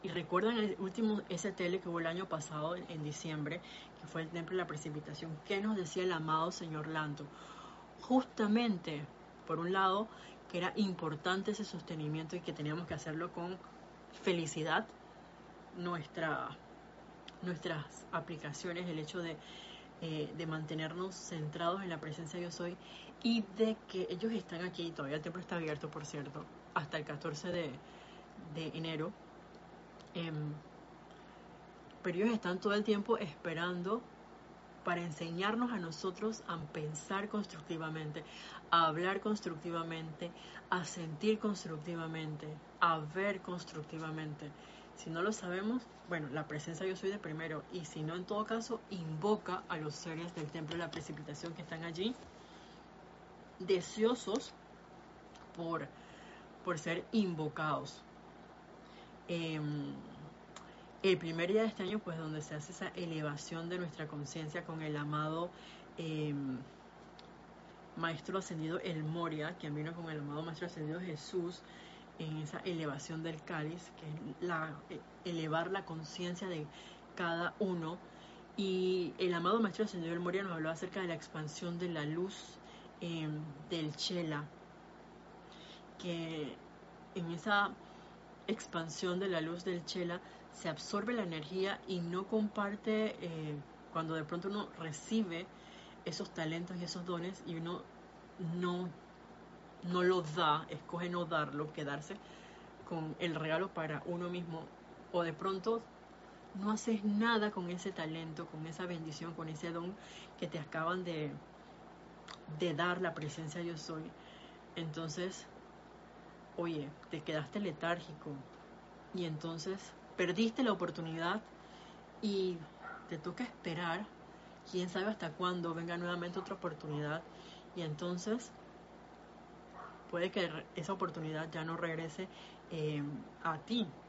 Y recuerdan el último STL que hubo el año pasado, en, diciembre, que fue el Templo de la Precipitación, ¿qué nos decía el amado señor Lanto? Justamente, por un lado, que era importante ese sostenimiento y que teníamos que hacerlo con felicidad, nuestra, nuestras aplicaciones, el hecho de eh, de mantenernos centrados en la presencia de yo soy y de que ellos están aquí, todavía el templo está abierto por cierto, hasta el 14 de, enero, em, pero ellos están todo el tiempo esperando para enseñarnos a nosotros a pensar constructivamente, a hablar constructivamente, a sentir constructivamente, a ver constructivamente. Si no lo sabemos, bueno, la presencia yo soy de primero. Y si no, en todo caso, invoca a los seres del templo de la precipitación que están allí, deseosos por, por ser invocados. Em, el primer día de este año, pues donde se hace esa elevación de nuestra conciencia con el amado em, Maestro Ascendido El Moria, quien vino con el amado Maestro Ascendido Jesús, en esa elevación del cáliz, que es eh, elevar la conciencia de cada uno. Y el amado Maestro Ascendido del Moria nos habló acerca de la expansión de la luz em, del Chela, que en esa expansión de la luz del chela se absorbe la energía y no comparte eh, cuando de pronto uno recibe esos talentos y esos dones y uno no, no da, escoge no darlo, quedarse con el regalo para uno mismo o de pronto no haces nada con ese talento, con esa bendición, con ese don que te acaban de, de dar la presencia yo soy. Entonces, oye, te quedaste letárgico y entonces perdiste la oportunidad y te toca esperar, quién sabe hasta cuándo venga nuevamente otra oportunidad y entonces puede que esa oportunidad ya no regrese eh, a ti.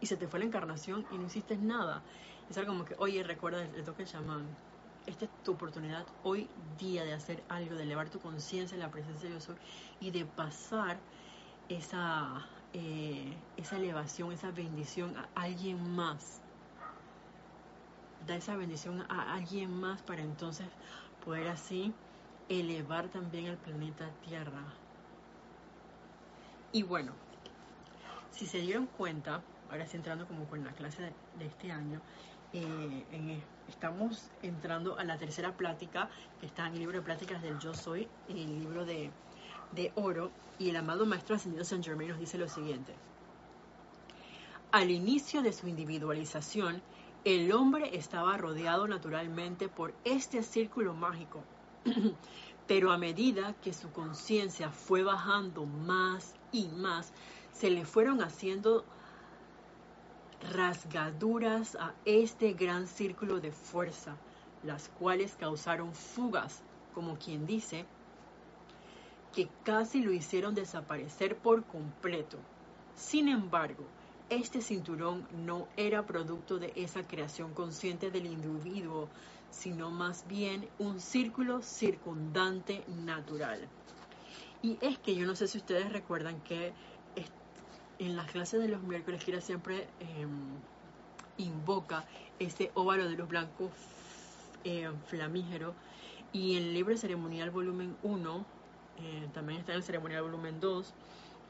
Y se te fue la encarnación y no hiciste nada. Es algo como que, oye, recuerda el toque chamán. Esta es tu oportunidad hoy día de hacer algo, de elevar tu conciencia en la presencia de Dios y de pasar esa, eh, esa elevación, esa bendición a alguien más. Da esa bendición a alguien más para entonces poder así elevar también el planeta Tierra. Y bueno, si se dieron cuenta, ahora sí entrando como con la clase de, este año, eh, estamos entrando a la tercera plática que está en el libro de pláticas del Yo Soy, el libro de, de oro, y el amado Maestro Ascendido Saint Germain nos dice lo siguiente. Al inicio de su individualización, el hombre estaba rodeado naturalmente por este círculo mágico, pero a medida que su conciencia fue bajando más y más, se le fueron haciendo rasgaduras a este gran círculo de fuerza, las cuales causaron fugas, como quien dice, que casi lo hicieron desaparecer por completo. Sin embargo, este cinturón no era producto de esa creación consciente del individuo, sino más bien un círculo circundante natural. Y es que yo no sé si ustedes recuerdan que en las clases de los miércoles Kira siempre em, invoca ese óvalo de luz blanco eh, flamígero y en el libro ceremonial volumen 1, eh, también está en el ceremonial volumen 2,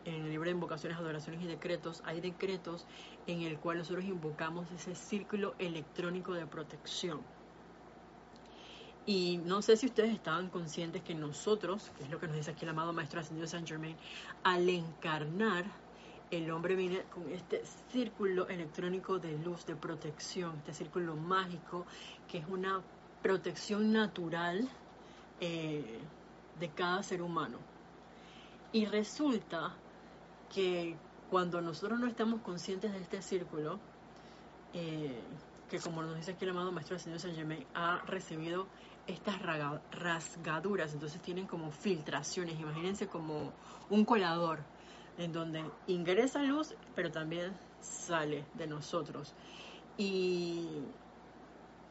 en el libro de invocaciones, adoraciones y decretos, hay decretos en el cual nosotros invocamos ese círculo electrónico de protección. Y no sé si ustedes estaban conscientes que nosotros, que es lo que nos dice aquí el amado Maestro Ascendido Saint Germain, al encarnar, el hombre viene con este círculo electrónico de luz, de protección, este círculo mágico, que es una protección natural eh, de cada ser humano. Y resulta que cuando nosotros no estamos conscientes de este círculo, eh, que como nos dice aquí el amado Maestro Señor Saint Germain, ha recibido estas rasgaduras, entonces tienen como filtraciones, imagínense como un colador, en donde ingresa luz, pero también sale de nosotros. ¿Y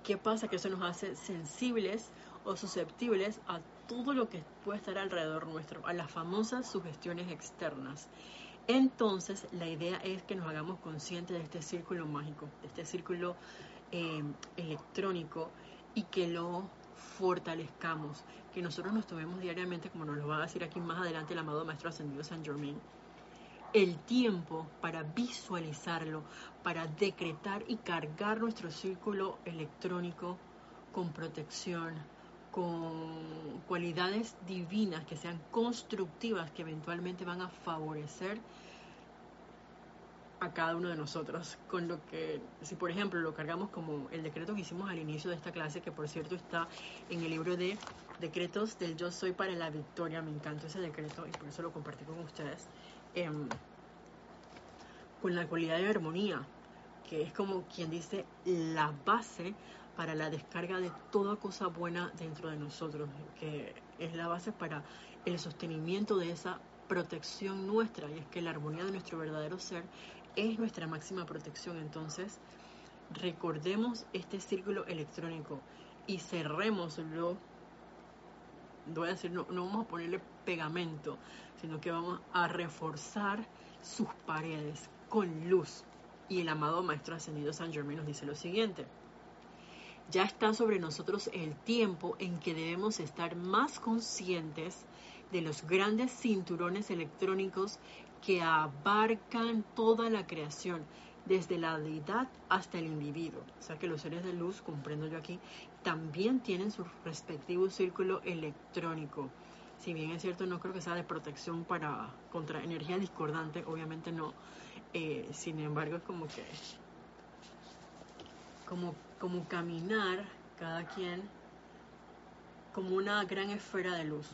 qué pasa? Que eso nos hace sensibles o susceptibles a todo lo que puede estar alrededor nuestro, a las famosas sugestiones externas. Entonces, la idea es que nos hagamos conscientes de este círculo mágico, de este círculo eh, electrónico y que lo fortalezcamos, que nosotros nos tomemos diariamente, como nos lo va a decir aquí más adelante el amado Maestro Ascendido San Germain, el tiempo para visualizarlo, para decretar y cargar nuestro círculo electrónico con protección, con cualidades divinas que sean constructivas, que eventualmente van a favorecer a cada uno de nosotros. Con lo que, si por ejemplo lo cargamos como el decreto que hicimos al inicio de esta clase, que por cierto está en el libro de decretos del Yo Soy para la Victoria, me encantó ese decreto y por eso lo compartí con ustedes, em, con la cualidad de armonía, que es como quien dice la base para la descarga de toda cosa buena dentro de nosotros, que es la base para el sostenimiento de esa protección nuestra, y es que la armonía de nuestro verdadero ser es nuestra máxima protección. Entonces, recordemos este círculo electrónico y cerrémoslo. Voy a decir, no, no vamos a ponerle pegamento, sino que vamos a reforzar sus paredes con luz. Y el amado Maestro Ascendido San Germain nos dice lo siguiente ya está sobre nosotros el tiempo en que debemos estar más conscientes de los grandes cinturones electrónicos que abarcan toda la creación, desde la deidad hasta el individuo. O sea que los seres de luz, comprendo yo aquí, también tienen su respectivo círculo electrónico. Si bien es cierto, no creo que sea de protección para contra energía discordante, obviamente no. Eh, sin embargo, es como que como, como caminar cada quien como una gran esfera de luz.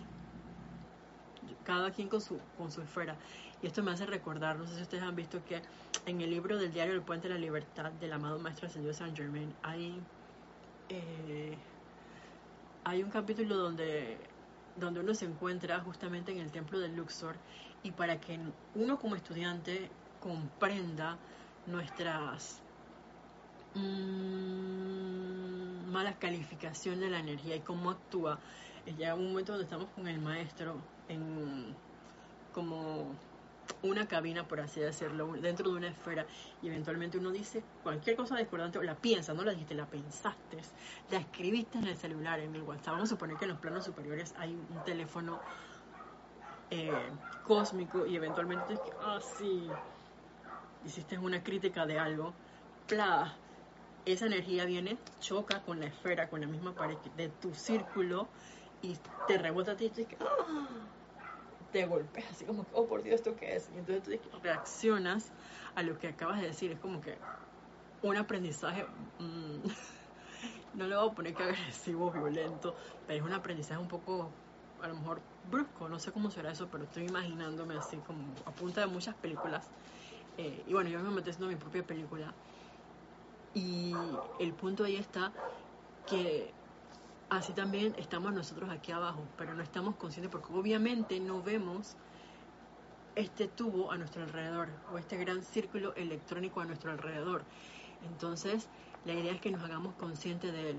Cada quien con su, con su esfera. Y esto me hace recordar, no sé si ustedes han visto que en el libro del diario El Puente de la Libertad del amado Maestro Ascendido Saint Germain hay, eh, hay un capítulo donde, donde uno se encuentra justamente en el templo del Luxor y para que uno como estudiante comprenda nuestras mmm, malas calificaciones de la energía y cómo actúa, llega un momento donde estamos con el maestro en como una cabina, por así decirlo, dentro de una esfera, y eventualmente uno dice cualquier cosa discordante, o la piensa, no la dijiste, la pensaste, la escribiste en el celular, en el WhatsApp. Vamos a suponer que en los planos superiores hay un teléfono eh, cósmico y eventualmente es que, ah, sí, hiciste una crítica de algo, bla, esa energía viene, choca con la esfera, con la misma pared de tu círculo y te rebota a ti y te dices, ah, te golpeas así como, oh por Dios, ¿esto qué es? Y entonces tú reaccionas a lo que acabas de decir. Es como que un aprendizaje, mm, no le voy a poner que agresivo, violento, pero es un aprendizaje un poco, a lo mejor brusco, no sé cómo será eso, pero estoy imaginándome así como a punta de muchas películas. Eh, y bueno, yo me metí haciendo mi propia película. Y el punto ahí está que así también estamos nosotros aquí abajo, pero no estamos conscientes porque obviamente no vemos este tubo a nuestro alrededor o este gran círculo electrónico a nuestro alrededor. Entonces, la idea es que nos hagamos conscientes de él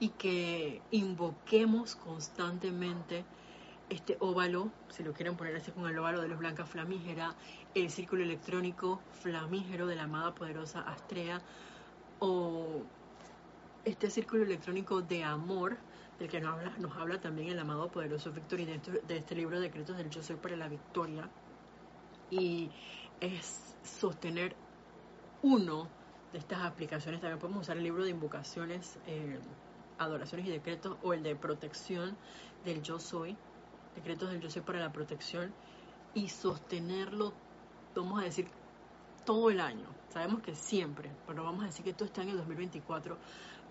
y que invoquemos constantemente este óvalo, si lo quieren poner así con el óvalo de luz blanca flamígera, el círculo electrónico flamígero de la amada poderosa Astrea o este círculo electrónico de amor del que nos habla, nos habla también el amado poderoso Víctor y de, de este libro de decretos del yo soy para la victoria. Y es sostener uno de estas aplicaciones. También podemos usar el libro de invocaciones eh, adoraciones y decretos o el de protección del yo soy decretos del yo soy para la protección y sostenerlo vamos a decir todo el año. Sabemos que siempre pero vamos a decir que todo este año 2024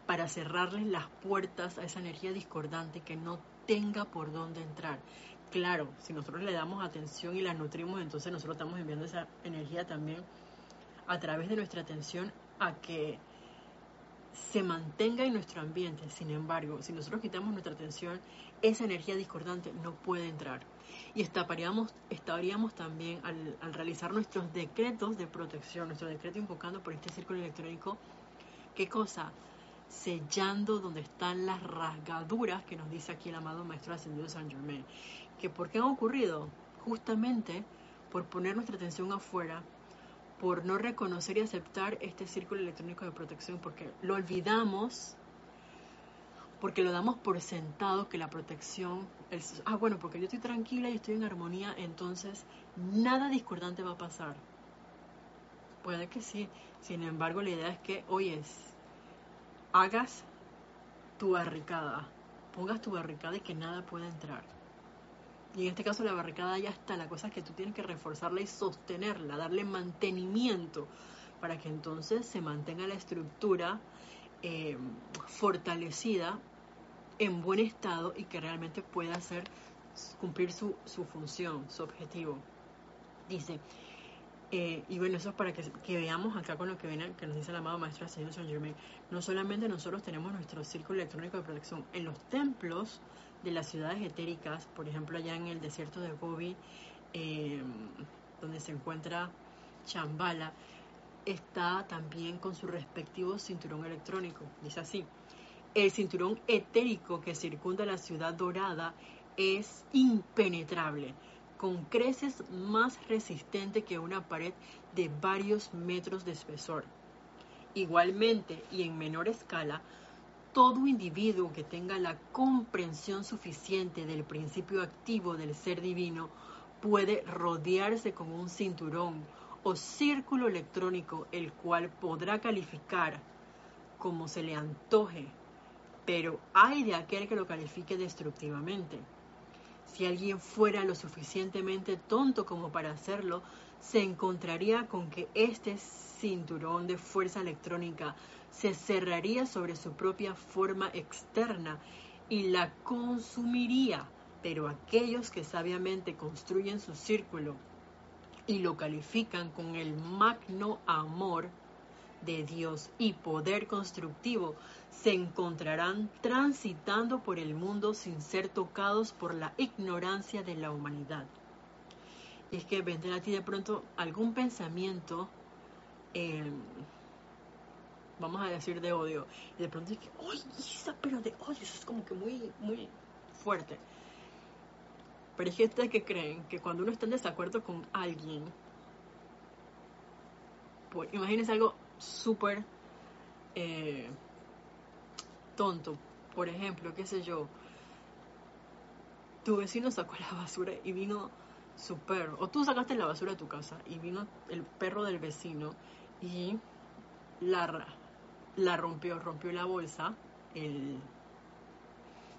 para cerrarles las puertas a esa energía discordante que no tenga por dónde entrar. Claro, si nosotros le damos atención y la nutrimos, entonces nosotros estamos enviando esa energía también a través de nuestra atención a que se mantenga en nuestro ambiente. Sin embargo, si nosotros quitamos nuestra atención, esa energía discordante no puede entrar. Y estaríamos, también al, al realizar nuestros decretos de protección, nuestro decreto invocando por este círculo electrónico, ¿qué cosa? Sellando donde están las rasgaduras que nos dice aquí el amado Maestro Ascendido San Germain. ¿Que ¿Por qué han ocurrido? Justamente por poner nuestra atención afuera, por no reconocer y aceptar este círculo electrónico de protección, porque lo olvidamos, porque lo damos por sentado que la protección, ah, bueno, porque yo estoy tranquila y estoy en armonía, entonces nada discordante va a pasar. Puede que sí, sin embargo la idea es que, oye, hagas tu barricada, pongas tu barricada y que nada pueda entrar. Y en este caso la barricada ya está, la cosa es que tú tienes que reforzarla y sostenerla, darle mantenimiento para que entonces se mantenga la estructura eh, fortalecida, en buen estado y que realmente pueda hacer cumplir su, su función, su objetivo. Dice, eh, y bueno, eso es para que, veamos acá con lo que viene, que nos dice el amado Maestro Señor Saint Germain. No solamente nosotros tenemos nuestro círculo electrónico de protección, en los templos de las ciudades etéricas, por ejemplo, allá en el desierto de Gobi, eh, donde se encuentra Chambala, está también con su respectivo cinturón electrónico. Dice así: el cinturón etérico que circunda la ciudad dorada es impenetrable con creces más resistente que una pared de varios metros de espesor. Igualmente y en menor escala, todo individuo que tenga la comprensión suficiente del principio activo del ser divino puede rodearse con un cinturón o círculo electrónico el cual podrá calificar como se le antoje, pero hay de aquel que lo califique destructivamente. Si alguien fuera lo suficientemente tonto como para hacerlo, se encontraría con que este cinturón de fuerza electrónica se cerraría sobre su propia forma externa y la consumiría. Pero aquellos que sabiamente construyen su círculo y lo califican con el magno amor de Dios y poder constructivo, se encontrarán transitando por el mundo sin ser tocados por la ignorancia de la humanidad. Y es que vendrá a ti de pronto algún pensamiento, em, vamos a decir de odio, y de pronto es que, ¡ay, Isa, pero de odio! Eso es como que muy, muy fuerte. Pero hay gente que creen que cuando uno está en desacuerdo con alguien, pues imagínense algo súper eh, tonto. Por ejemplo, qué sé yo, tu vecino sacó la basura y vino su perro, o tú sacaste la basura de tu casa y vino el perro del vecino y la, rompió, rompió la bolsa, el,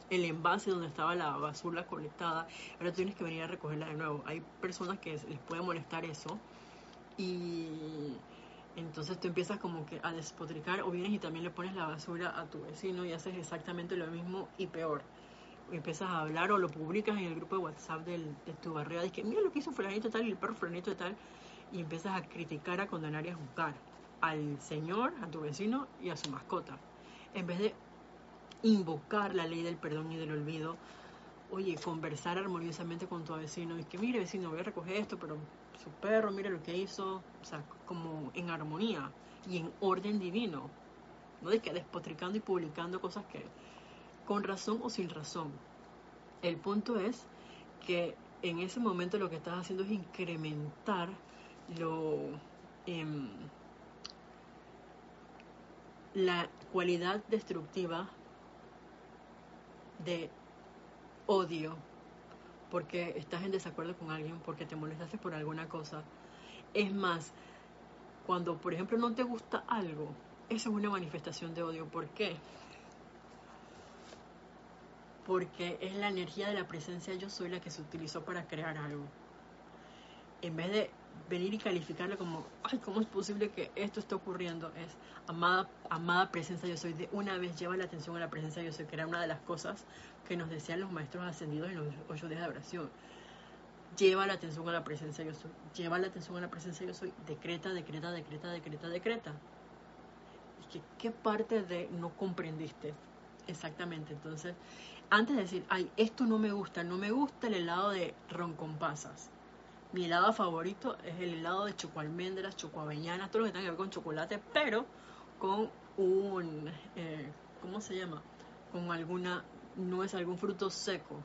el envase donde estaba la basura colectada, ahora tienes que venir a recogerla de nuevo. Hay personas que les puede molestar eso y entonces tú empiezas como que a despotricar o vienes y también le pones la basura a tu vecino y haces exactamente lo mismo y peor. empiezas a hablar o lo publicas en el grupo de WhatsApp de tu barriada y que mira lo que hizo fulanito tal y el perro fulanito tal y empiezas a criticar, a condenar y a juzgar al señor, a tu vecino y a su mascota. En vez de invocar la ley del perdón y del olvido, oye, conversar armoniosamente con tu vecino y que mire vecino, voy a recoger esto, pero su perro, mire lo que hizo, o sea, como en armonía y en orden divino, no de que despotricando y publicando cosas que con razón o sin razón. El punto es que en ese momento lo que estás haciendo es incrementar lo em, la cualidad destructiva de odio porque estás en desacuerdo con alguien, porque te molestaste por alguna cosa. Es más, cuando por ejemplo no te gusta algo, eso es una manifestación de odio. ¿Por qué? Porque es la energía de la presencia yo soy la que se utilizó para crear algo. En vez de venir y calificarlo como, ay, ¿cómo es posible que esto esté ocurriendo? Es, amada, amada presencia yo soy, de una vez lleva la atención a la presencia yo soy, que era una de las cosas que nos decían los maestros ascendidos en los ocho días de oración. Lleva la atención a la presencia yo soy, lleva la atención a la presencia yo soy, decreta, decreta, decreta, decreta, decreta. Y que, ¿qué parte de no comprendiste? Exactamente, entonces, antes de decir, ay, esto no me gusta, no me gusta el helado de ron con pasas mi helado favorito es el helado de choco almendras, choco avellanas, todo lo que tenga que ver con chocolate, pero con un, eh, ¿cómo se llama? Con alguna, no es algún fruto seco.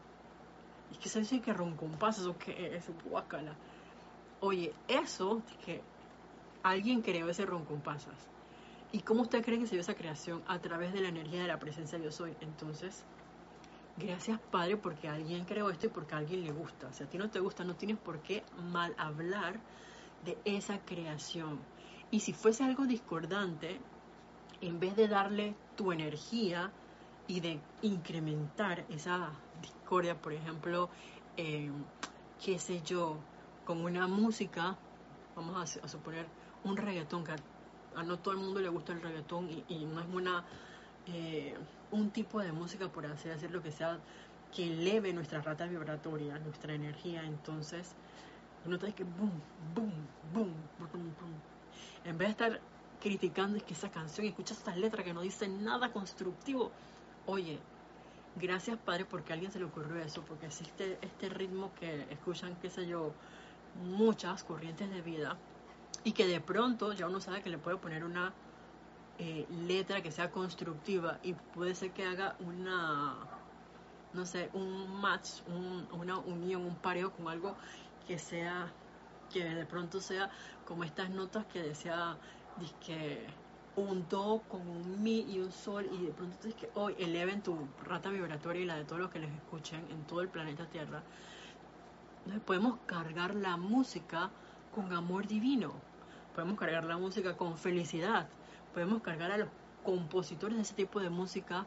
Es que se dice que pasas o que es guacala. Oye, eso que alguien creó ese pasas. ¿Y cómo usted cree que se dio esa creación? A través de la energía de la presencia de yo soy. Entonces, Gracias, Padre, porque alguien creó esto y porque a alguien le gusta. Si a ti no te gusta, no tienes por qué mal hablar de esa creación. Y si fuese algo discordante, en vez de darle tu energía y de incrementar esa discordia, por ejemplo, eh, qué sé yo, con una música, vamos a, suponer un reggaetón, que a, no todo el mundo le gusta el reggaetón y, y no es una eh, un tipo de música, por así decirlo, que sea que eleve nuestra rata vibratoria, nuestra energía, entonces tiene que boom, boom, boom, boom, boom. En vez de estar criticando es que esa canción, escucha estas letras que no dicen nada constructivo, oye, gracias Padre porque a alguien se le ocurrió eso, porque existe este ritmo que escuchan, qué sé yo, muchas corrientes de vida y que de pronto ya uno sabe que le puede poner una eh, letra que sea constructiva y puede ser que haga una, no sé, un match, una unión, un pareo con algo que sea, que de pronto sea como estas notas que decía, que un do con un mi y un sol y de pronto es que hoy eleven tu rata vibratoria y la de todos los que les escuchen en todo el planeta Tierra. Entonces podemos cargar la música con amor divino, podemos cargar la música con felicidad, podemos cargar a los compositores de ese tipo de música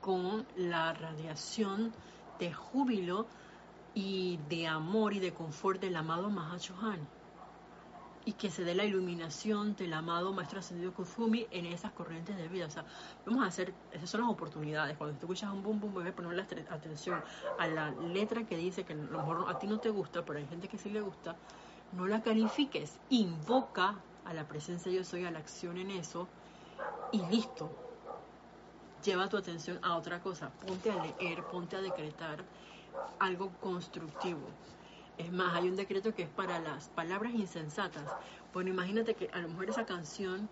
con la radiación de júbilo y de amor y de confort del amado Mahachohan y que se dé la iluminación del amado Maestro Ascendido Kuzumi en esas corrientes de vida. O sea, vamos a hacer, esas son las oportunidades. Cuando tú escuchas un boom boom, a ponerle atención a la letra que dice que a lo mejor a ti no te gusta, pero hay gente que sí le gusta. No la califiques, invoca a la presencia yo soy, a la acción en eso y listo. Lleva tu atención a otra cosa. Ponte a leer, ponte a decretar algo constructivo. Es más, hay un decreto que es para las palabras insensatas. Bueno, imagínate que a lo mejor esa canción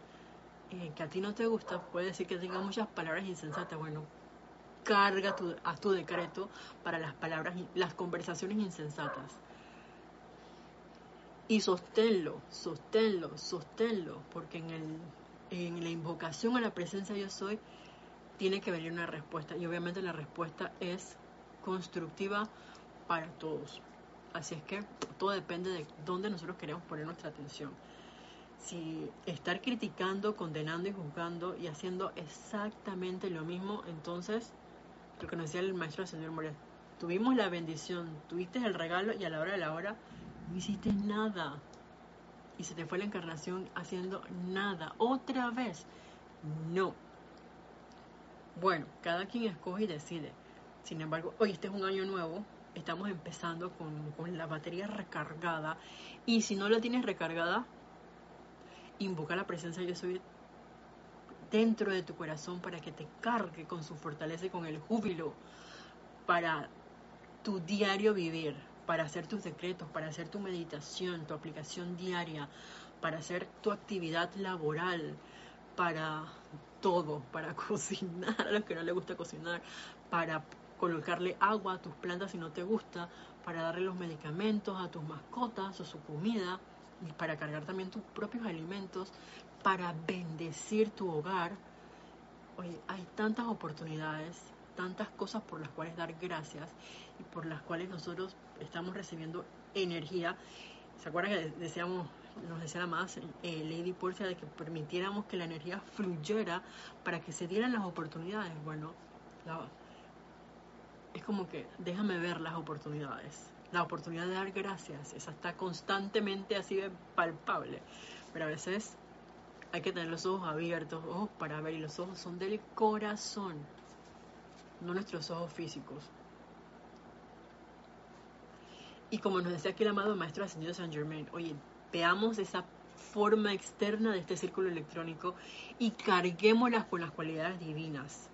eh, que a ti no te gusta puede decir que tenga muchas palabras insensatas. Bueno, carga tu, haz tu decreto para las palabras, las conversaciones insensatas. Y sosténlo, sosténlo, sosténlo, porque en, el, en la invocación a la presencia yo soy tiene que venir una respuesta. Y obviamente la respuesta es constructiva para todos. Así es que todo depende de dónde nosotros queremos poner nuestra atención. Si estar criticando, condenando y juzgando y haciendo exactamente lo mismo, entonces, lo que nos decía el maestro señor Moria, tuvimos la bendición, tuviste el regalo y a la hora de la hora hiciste nada. Y se te fue la encarnación haciendo nada. Otra vez, no. Bueno, cada quien escoge y decide. Sin embargo, hoy este es un año nuevo, estamos empezando con, la batería recargada y si no la tienes recargada, invoca la presencia de yo soy dentro de tu corazón para que te cargue con su fortaleza y con el júbilo para tu diario vivir, para hacer tus decretos, para hacer tu meditación, tu aplicación diaria, para hacer tu actividad laboral, para todo, para cocinar a los que no les gusta cocinar, para colocarle agua a tus plantas si no te gusta, para darle los medicamentos a tus mascotas o su comida, y para cargar también tus propios alimentos, para bendecir tu hogar. Oye, hay tantas oportunidades, tantas cosas por las cuales dar gracias y por las cuales nosotros estamos recibiendo energía. ¿Se acuerdan que decíamos, nos decía más eh, Lady Portia de que permitiéramos que la energía fluyera para que se dieran las oportunidades? Bueno, la, es como que déjame ver las oportunidades. La oportunidad de dar gracias, esa está constantemente así de palpable. Pero a veces hay que tener los ojos abiertos, ojos para ver, y los ojos son del corazón, no nuestros ojos físicos. Y como nos decía aquí el amado Maestro Ascendido San Germain, oye, veamos esa forma externa de este círculo electrónico y carguémoslas con las cualidades divinas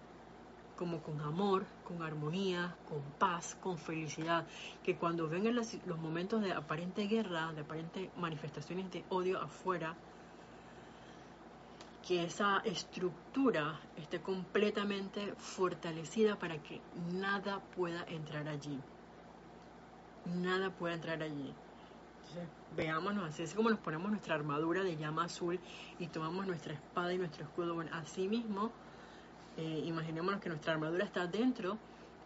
como con amor, con armonía, con paz, con felicidad, que cuando vengan los, momentos de aparente guerra, de aparente manifestaciones de odio afuera, que esa estructura esté completamente fortalecida para que nada pueda entrar allí. Nada pueda entrar allí. Entonces, veámonos así, es como nos ponemos nuestra armadura de llama azul y tomamos nuestra espada y nuestro escudo. Bueno, así mismo eh, imaginémonos que nuestra armadura está dentro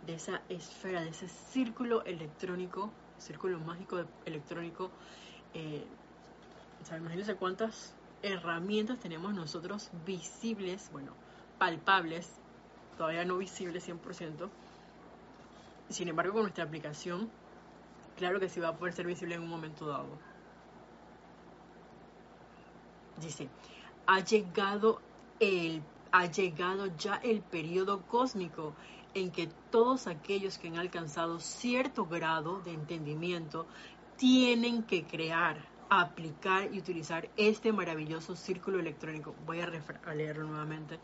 de esa esfera, de ese círculo electrónico, círculo mágico electrónico. Eh, imagínense cuántas herramientas tenemos nosotros visibles, bueno, palpables, todavía no visibles 100%. Sin embargo, con nuestra aplicación, claro que sí va a poder ser visible en un momento dado. Dice, ha llegado el ha llegado ya el periodo cósmico en que todos aquellos que han alcanzado cierto grado de entendimiento tienen que crear, aplicar y utilizar este maravilloso círculo electrónico. Voy a, leerlo nuevamente,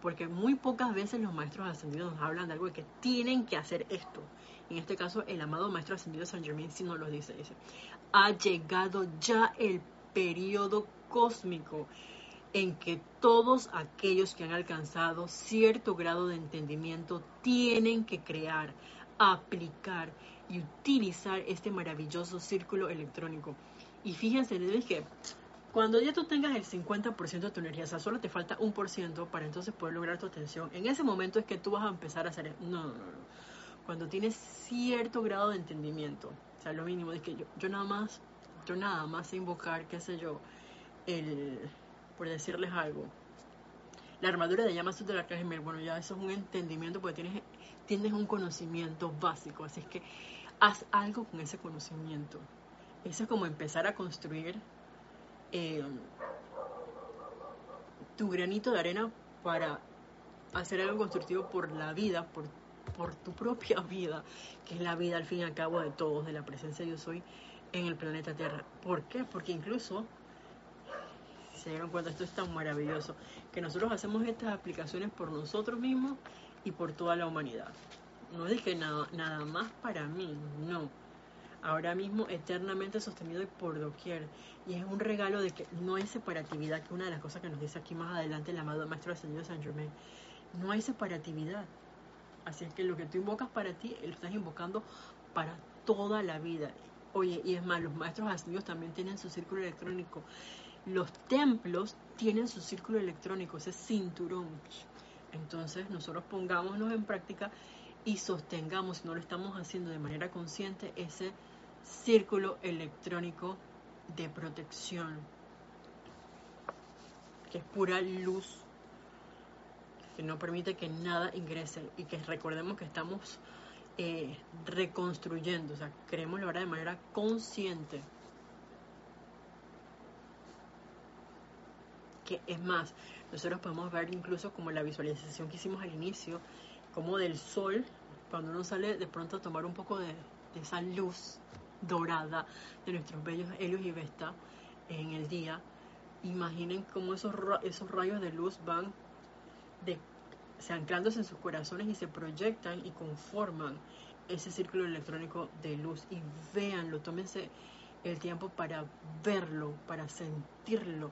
porque muy pocas veces los maestros ascendidos nos hablan de algo que tienen que hacer esto. En este caso, el amado maestro ascendido San Germain sí nos lo dice, dice, ha llegado ya el periodo cósmico en que todos aquellos que han alcanzado cierto grado de entendimiento tienen que crear, aplicar y utilizar este maravilloso círculo electrónico. Y fíjense, les dije, Cuando ya tú tengas el 50% de tu energía, o sea, solo te falta un por ciento para entonces poder lograr tu atención, en ese momento es que tú vas a empezar a hacer... No, no, no. Cuando tienes cierto grado de entendimiento, o sea, lo mínimo, de que yo, yo nada más, yo nada más invocar, qué sé yo, el, por decirles algo, la armadura de llamas del arcángel bueno, ya eso es un entendimiento porque tienes, tienes un conocimiento básico, así es que haz algo con ese conocimiento. Eso es como empezar a construir eh, tu granito de arena para hacer algo constructivo por la vida, por, por tu propia vida, que es la vida al fin y al cabo de todos, de la presencia de yo soy en el planeta Tierra. ¿Por qué? Porque incluso se dieron cuenta, esto es tan maravilloso, que nosotros hacemos estas aplicaciones por nosotros mismos y por toda la humanidad. No dije nada, nada más para mí, no. Ahora mismo eternamente sostenido y por doquier. Y es un regalo de que no hay separatividad, que es una de las cosas que nos dice aquí más adelante el amado Maestro Ascendido San Germain. No hay separatividad. Así es que lo que tú invocas para ti, lo estás invocando para toda la vida. Oye, y es más, los maestros ascendidos también tienen su círculo electrónico. Los templos tienen su círculo electrónico, ese cinturón. Entonces nosotros pongámonos en práctica y sostengamos, si no lo estamos haciendo de manera consciente, ese círculo electrónico de protección, que es pura luz, que no permite que nada ingrese y que recordemos que estamos eh, reconstruyendo, o sea, queremos lograr de manera consciente. Es más, nosotros podemos ver incluso como la visualización que hicimos al inicio, como del sol, cuando uno sale de pronto a tomar un poco de, esa luz dorada de nuestros bellos Helios y Vesta en el día, imaginen cómo esos, esos rayos de luz van se anclándose en sus corazones y se proyectan y conforman ese círculo electrónico de luz. Y véanlo, tómense el tiempo para verlo, para sentirlo,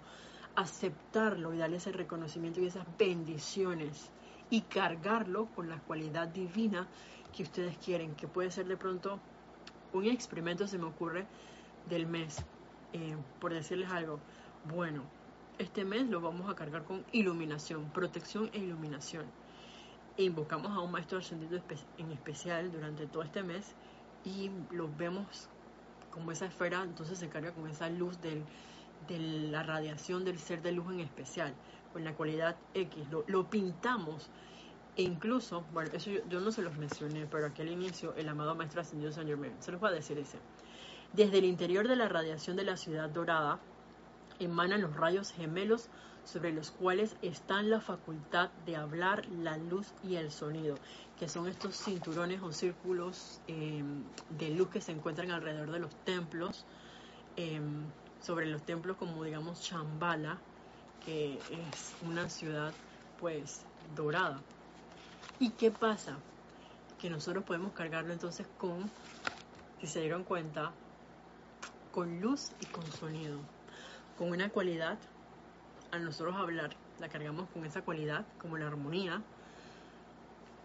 aceptarlo y darle ese reconocimiento y esas bendiciones y cargarlo con la cualidad divina que ustedes quieren, que puede ser de pronto un experimento, se me ocurre, del mes, eh, por decirles algo, bueno, este mes lo vamos a cargar con iluminación, protección e iluminación. E invocamos a un maestro ascendido en especial durante todo este mes y lo vemos como esa esfera, entonces se carga con esa luz del de la radiación del ser de luz en especial, con la cualidad X, lo, pintamos e incluso, bueno, eso yo, no se los mencioné, pero aquí al inicio el amado Maestro Ascendido San Germain se los va a decir ese. Desde el interior de la radiación de la ciudad dorada emanan los rayos gemelos sobre los cuales están la facultad de hablar la luz y el sonido, que son estos cinturones o círculos eh, de luz que se encuentran alrededor de los templos, eh, sobre los templos como digamos Chambala, que es una ciudad pues dorada. ¿Y qué pasa? Que nosotros podemos cargarlo entonces con, si se dieron cuenta, con luz y con sonido, con una cualidad, al nosotros hablar, la cargamos con esa cualidad, como la armonía,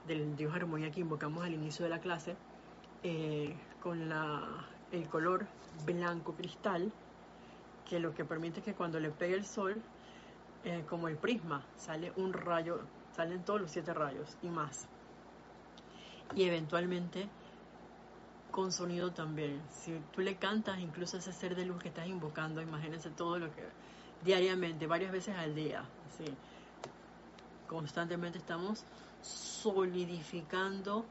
del Dios armonía que invocamos al inicio de la clase, eh, con la, el color blanco cristal, que lo que permite que cuando le pegue el sol, eh, como el prisma, sale un rayo, salen todos los siete rayos y más. Y eventualmente con sonido también. Si tú le cantas incluso ese ser de luz que estás invocando, imagínense todo lo que diariamente, varias veces al día, constantemente estamos solidificando,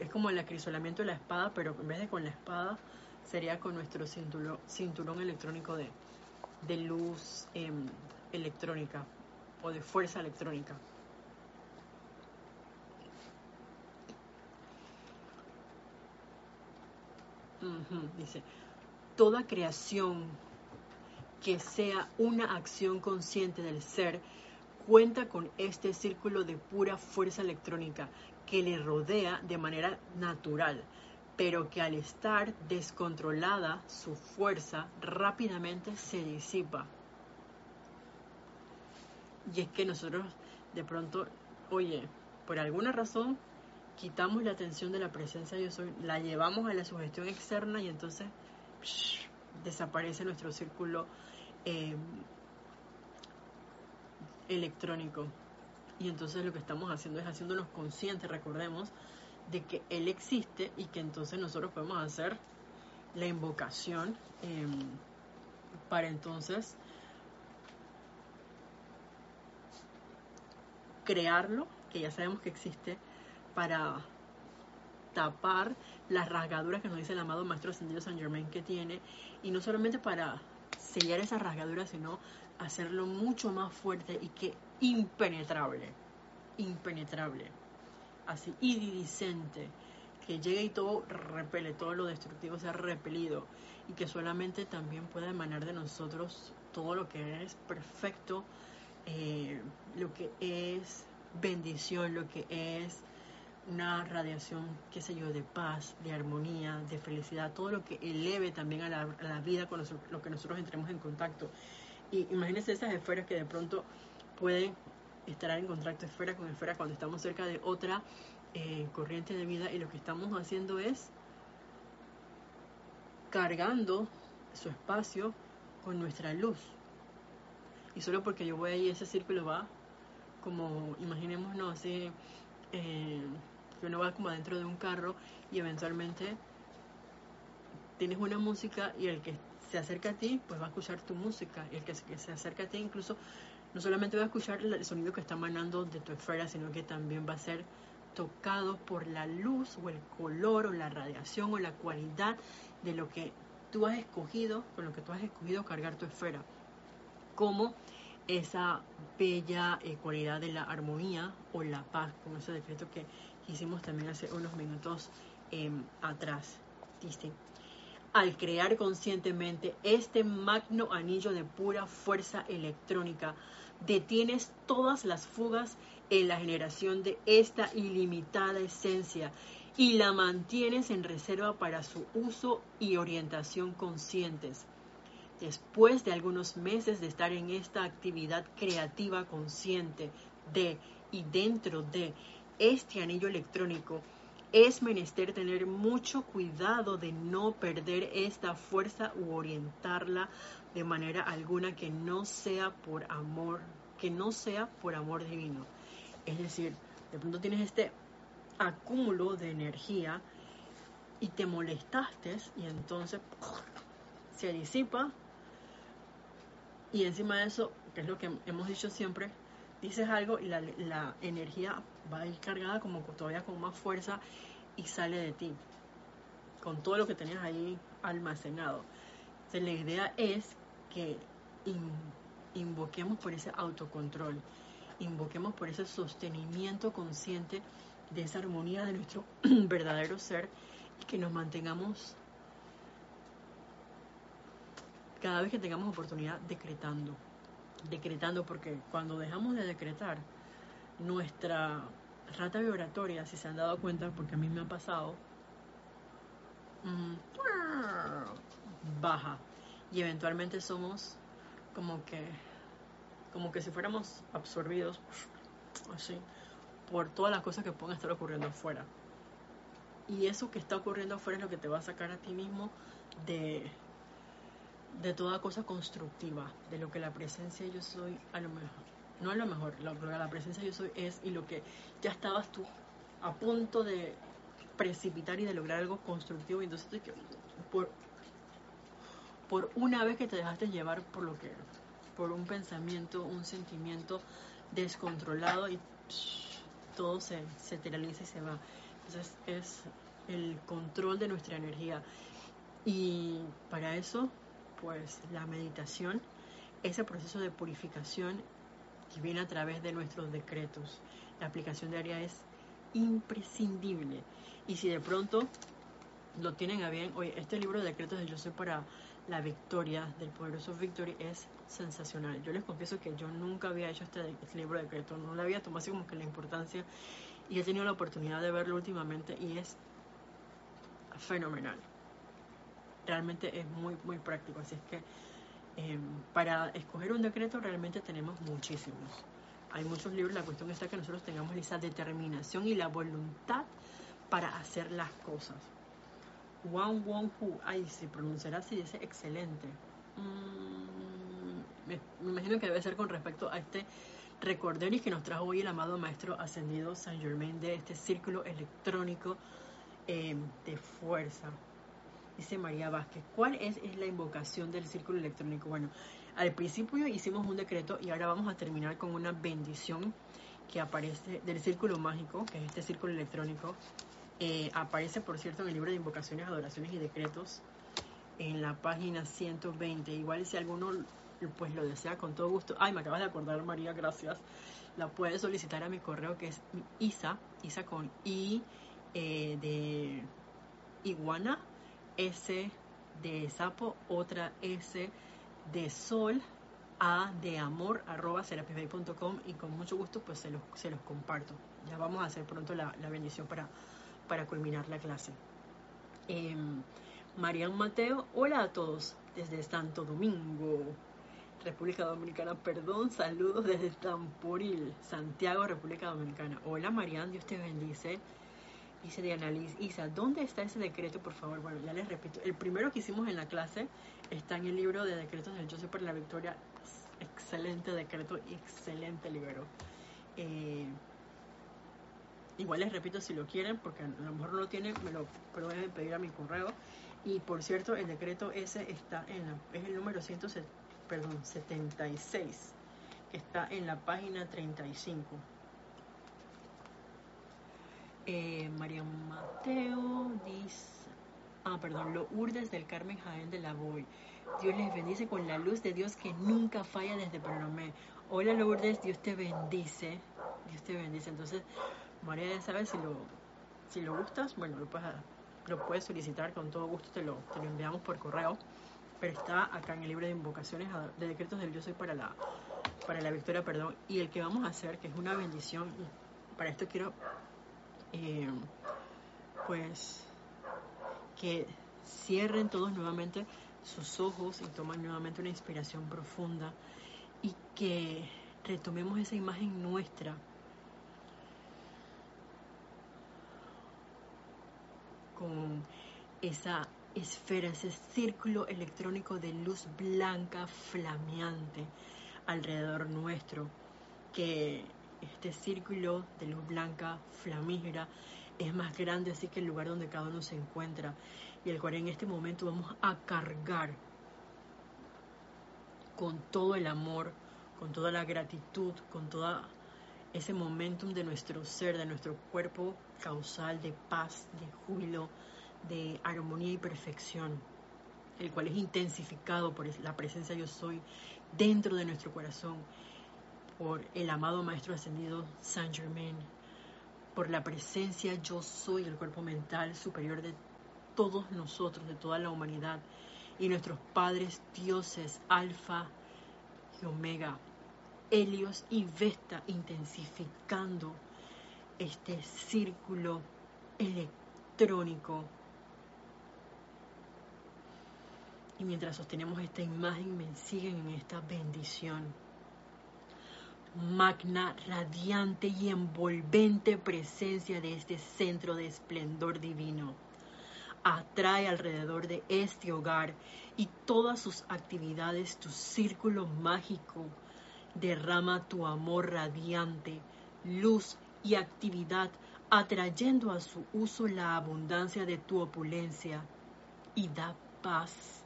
es como el acrisolamiento de la espada, pero en vez de con la espada, sería con nuestro cinturón, cinturón electrónico de, de luz em, electrónica o de fuerza electrónica. dice, toda creación que sea una acción consciente del ser cuenta con este círculo de pura fuerza electrónica que le rodea de manera natural pero que al estar descontrolada su fuerza rápidamente se disipa. Y es que nosotros de pronto, oye, por alguna razón quitamos la atención de la presencia de soy, la llevamos a la sugestión externa y entonces desaparece nuestro círculo eh, electrónico. Y entonces lo que estamos haciendo es haciéndonos conscientes, recordemos, de que Él existe y que entonces nosotros podemos hacer la invocación em, para entonces crearlo, que ya sabemos que existe, para tapar las rasgaduras que nos dice el amado Maestro Ascendido San Germain que tiene, y no solamente para sellar esas rasgaduras, sino hacerlo mucho más fuerte y que impenetrable, impenetrable, así iridiscente, que llegue y todo repele, todo lo destructivo sea repelido y que solamente también pueda emanar de nosotros todo lo que es perfecto, eh, lo que es bendición, lo que es una radiación, qué sé yo, de paz, de armonía, de felicidad, todo lo que eleve también a la, vida con lo que nosotros entremos en contacto. Y imagínense esas esferas que de pronto pueden estar en contacto esfera con esfera cuando estamos cerca de otra eh, corriente de vida y lo que estamos haciendo es cargando su espacio con nuestra luz. Y solo porque yo voy ahí, ese círculo va como, imaginémonos así, eh, que uno va como adentro de un carro y eventualmente tienes una música y el que se acerca a ti, pues va a escuchar tu música. Y el que se acerca a ti incluso no solamente va a escuchar el sonido que está emanando de tu esfera, sino que también va a ser tocado por la luz o el color o la radiación o la cualidad de lo que tú has escogido, con lo que tú has escogido cargar tu esfera. Como esa bella eh, cualidad de la armonía o la paz, con ese decreto que hicimos también hace unos minutos em, atrás. Dice, al crear conscientemente este magno anillo de pura fuerza electrónica, detienes todas las fugas en la generación de esta ilimitada esencia y la mantienes en reserva para su uso y orientación conscientes. Después de algunos meses de estar en esta actividad creativa consciente de y dentro de este anillo electrónico, es menester tener mucho cuidado de no perder esta fuerza u orientarla de manera alguna que no sea por amor, que no sea por amor divino. Es decir, de pronto tienes este acúmulo de energía y te molestaste y entonces se disipa y encima de eso, que es lo que hemos dicho siempre, dices algo y la, energía va a ir cargada como todavía con más fuerza y sale de ti, con todo lo que tenías ahí almacenado. Entonces la idea es que invoquemos por ese autocontrol invoquemos por ese sostenimiento consciente de esa armonía de nuestro verdadero ser y que nos mantengamos cada vez que tengamos oportunidad decretando, decretando porque cuando dejamos de decretar nuestra rata vibratoria, si se han dado cuenta, porque a mí me ha pasado, mm, baja y eventualmente somos como que como que si fuéramos absorbidos así por todas las cosas que pueden estar ocurriendo afuera. Y eso que está ocurriendo afuera es lo que te va a sacar a ti mismo de, de toda cosa constructiva, de lo que la presencia yo soy a lo mejor, no a lo mejor, lo que la presencia yo soy es y lo que ya estabas tú a punto de precipitar y de lograr algo constructivo y entonces por, por una vez que te dejaste llevar por lo que por un pensamiento, un sentimiento descontrolado y todo se, se y se va. Entonces es el control de nuestra energía. Y para eso, pues la meditación, ese proceso de purificación que viene a través de nuestros decretos. La aplicación diaria es imprescindible. Y si de pronto lo tienen a bien, oye, este libro de decretos de Yo soy para la victoria del poderoso Victory es sensacional. Yo les confieso que yo nunca había hecho este, este, libro de decreto, no le había tomado así como que la importancia y he tenido la oportunidad de verlo últimamente y es fenomenal. Realmente es muy, muy práctico, así es que em, para escoger un decreto realmente tenemos muchísimos. Hay muchos libros, la cuestión está que nosotros tengamos esa determinación y la voluntad para hacer las cosas. Wang Wong Hu. Ay, se pronunciará así, dice excelente. Mm, me, imagino que debe ser con respecto a este y que nos trajo hoy el amado Maestro Ascendido Saint Germain de este círculo electrónico eh, de fuerza. Dice María Vázquez, ¿cuál es, es la invocación del círculo electrónico? Bueno, al principio hicimos un decreto y ahora vamos a terminar con una bendición que aparece del círculo mágico, que es este círculo electrónico. Eh, aparece, por cierto, en el libro de invocaciones, adoraciones y decretos, en la página 120. Igual si alguno pues lo desea con todo gusto. Ay, me acabas de acordar, María, gracias. La puedes solicitar a mi correo que es isa, isa con i eh, de iguana, s de sapo, otra s de sol, a de amor arroba y con mucho gusto pues se los, se los comparto. Ya vamos a hacer pronto la, bendición para, para culminar la clase. Eh, Marian Mateo, hola a todos desde Santo Domingo, República Dominicana, perdón, saludos desde Tamporil, Santiago, República Dominicana. Hola Marian, Dios te bendice. Dice Diana Liz, Isa, ¿dónde está ese decreto, por favor? Bueno, ya les repito, el primero que hicimos en la clase está en el libro de decretos del soy por la Victoria. Excelente decreto, excelente libro. Eh, igual les repito si lo quieren, porque a lo mejor no lo tienen, me lo pueden pedir a mi correo. Y por cierto, el decreto ese está en la, es el número 170, perdón, 76, que está en la página 35. Eh, María Mateo dice, ah, perdón, lo urdes del Carmen Jaén de la Boy. Dios les bendice con la luz de Dios que nunca falla desde Panamá. Hola Lourdes, Dios te bendice. Dios te bendice. Entonces, María ya sabe si lo, si lo gustas, bueno, lo puedes, lo puedes solicitar con todo gusto, te lo, te lo enviamos por correo. Pero está acá en el libro de invocaciones de decretos del Yo soy para la, para la victoria, perdón. Y el que vamos a hacer, que es una bendición, para esto quiero eh, pues que cierren todos nuevamente sus ojos y tomen nuevamente una inspiración profunda y que retomemos esa imagen nuestra. Con esa esfera, ese círculo electrónico de luz blanca flameante alrededor nuestro, que este círculo de luz blanca flamígera es más grande así que el lugar donde cada uno se encuentra y el cual en este momento vamos a cargar con todo el amor, con toda la gratitud, con todo ese momentum de nuestro ser, de nuestro cuerpo causal de paz, de júbilo, de armonía y perfección, el cual es intensificado por la presencia yo soy dentro de nuestro corazón por el amado Maestro Ascendido Saint Germain, por la presencia yo soy el cuerpo mental superior de todos nosotros, de toda la humanidad, y nuestros padres dioses, Alfa y Omega, Helios y Vesta, intensificando este círculo electrónico. Y mientras sostenemos esta imagen, me siguen en esta bendición magna, radiante y envolvente presencia de este centro de esplendor divino. Atrae alrededor de este hogar y todas sus actividades tu círculo mágico. Derrama tu amor radiante, luz y actividad, atrayendo a su uso la abundancia de tu opulencia y da paz,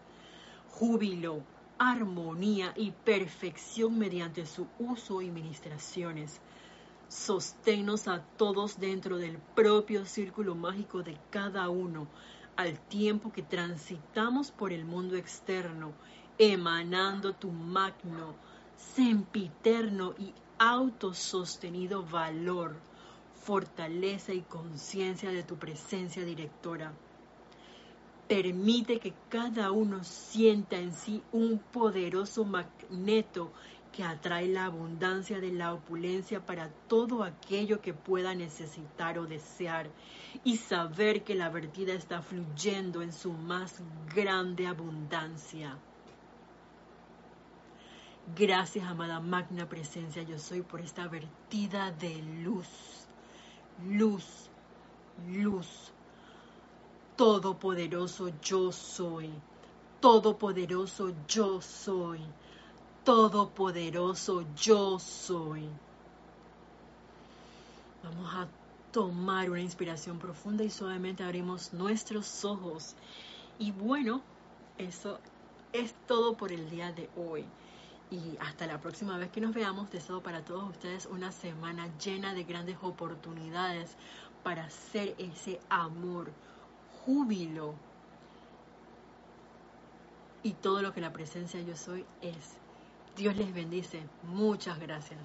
júbilo, armonía y perfección mediante su uso y ministraciones. Sosténnos a todos dentro del propio círculo mágico de cada uno, al tiempo que transitamos por el mundo externo, emanando tu magno, sempiterno y autosostenido valor, fortaleza y conciencia de tu presencia directora Permite que cada uno sienta en sí un poderoso magneto que atrae la abundancia de la opulencia para todo aquello que pueda necesitar o desear y saber que la vertida está fluyendo en su más grande abundancia. Gracias, amada magna presencia, yo soy por esta vertida de luz, luz, luz Todopoderoso yo soy. Todopoderoso yo soy. Todopoderoso yo soy. Vamos a tomar una inspiración profunda y suavemente abrimos nuestros ojos. Y bueno, eso es todo por el día de hoy. Y hasta la próxima vez que nos veamos, deseo para todos ustedes una semana llena de grandes oportunidades para hacer ese amor, júbilo y todo lo que la presencia yo soy es. Dios les bendice. Muchas gracias.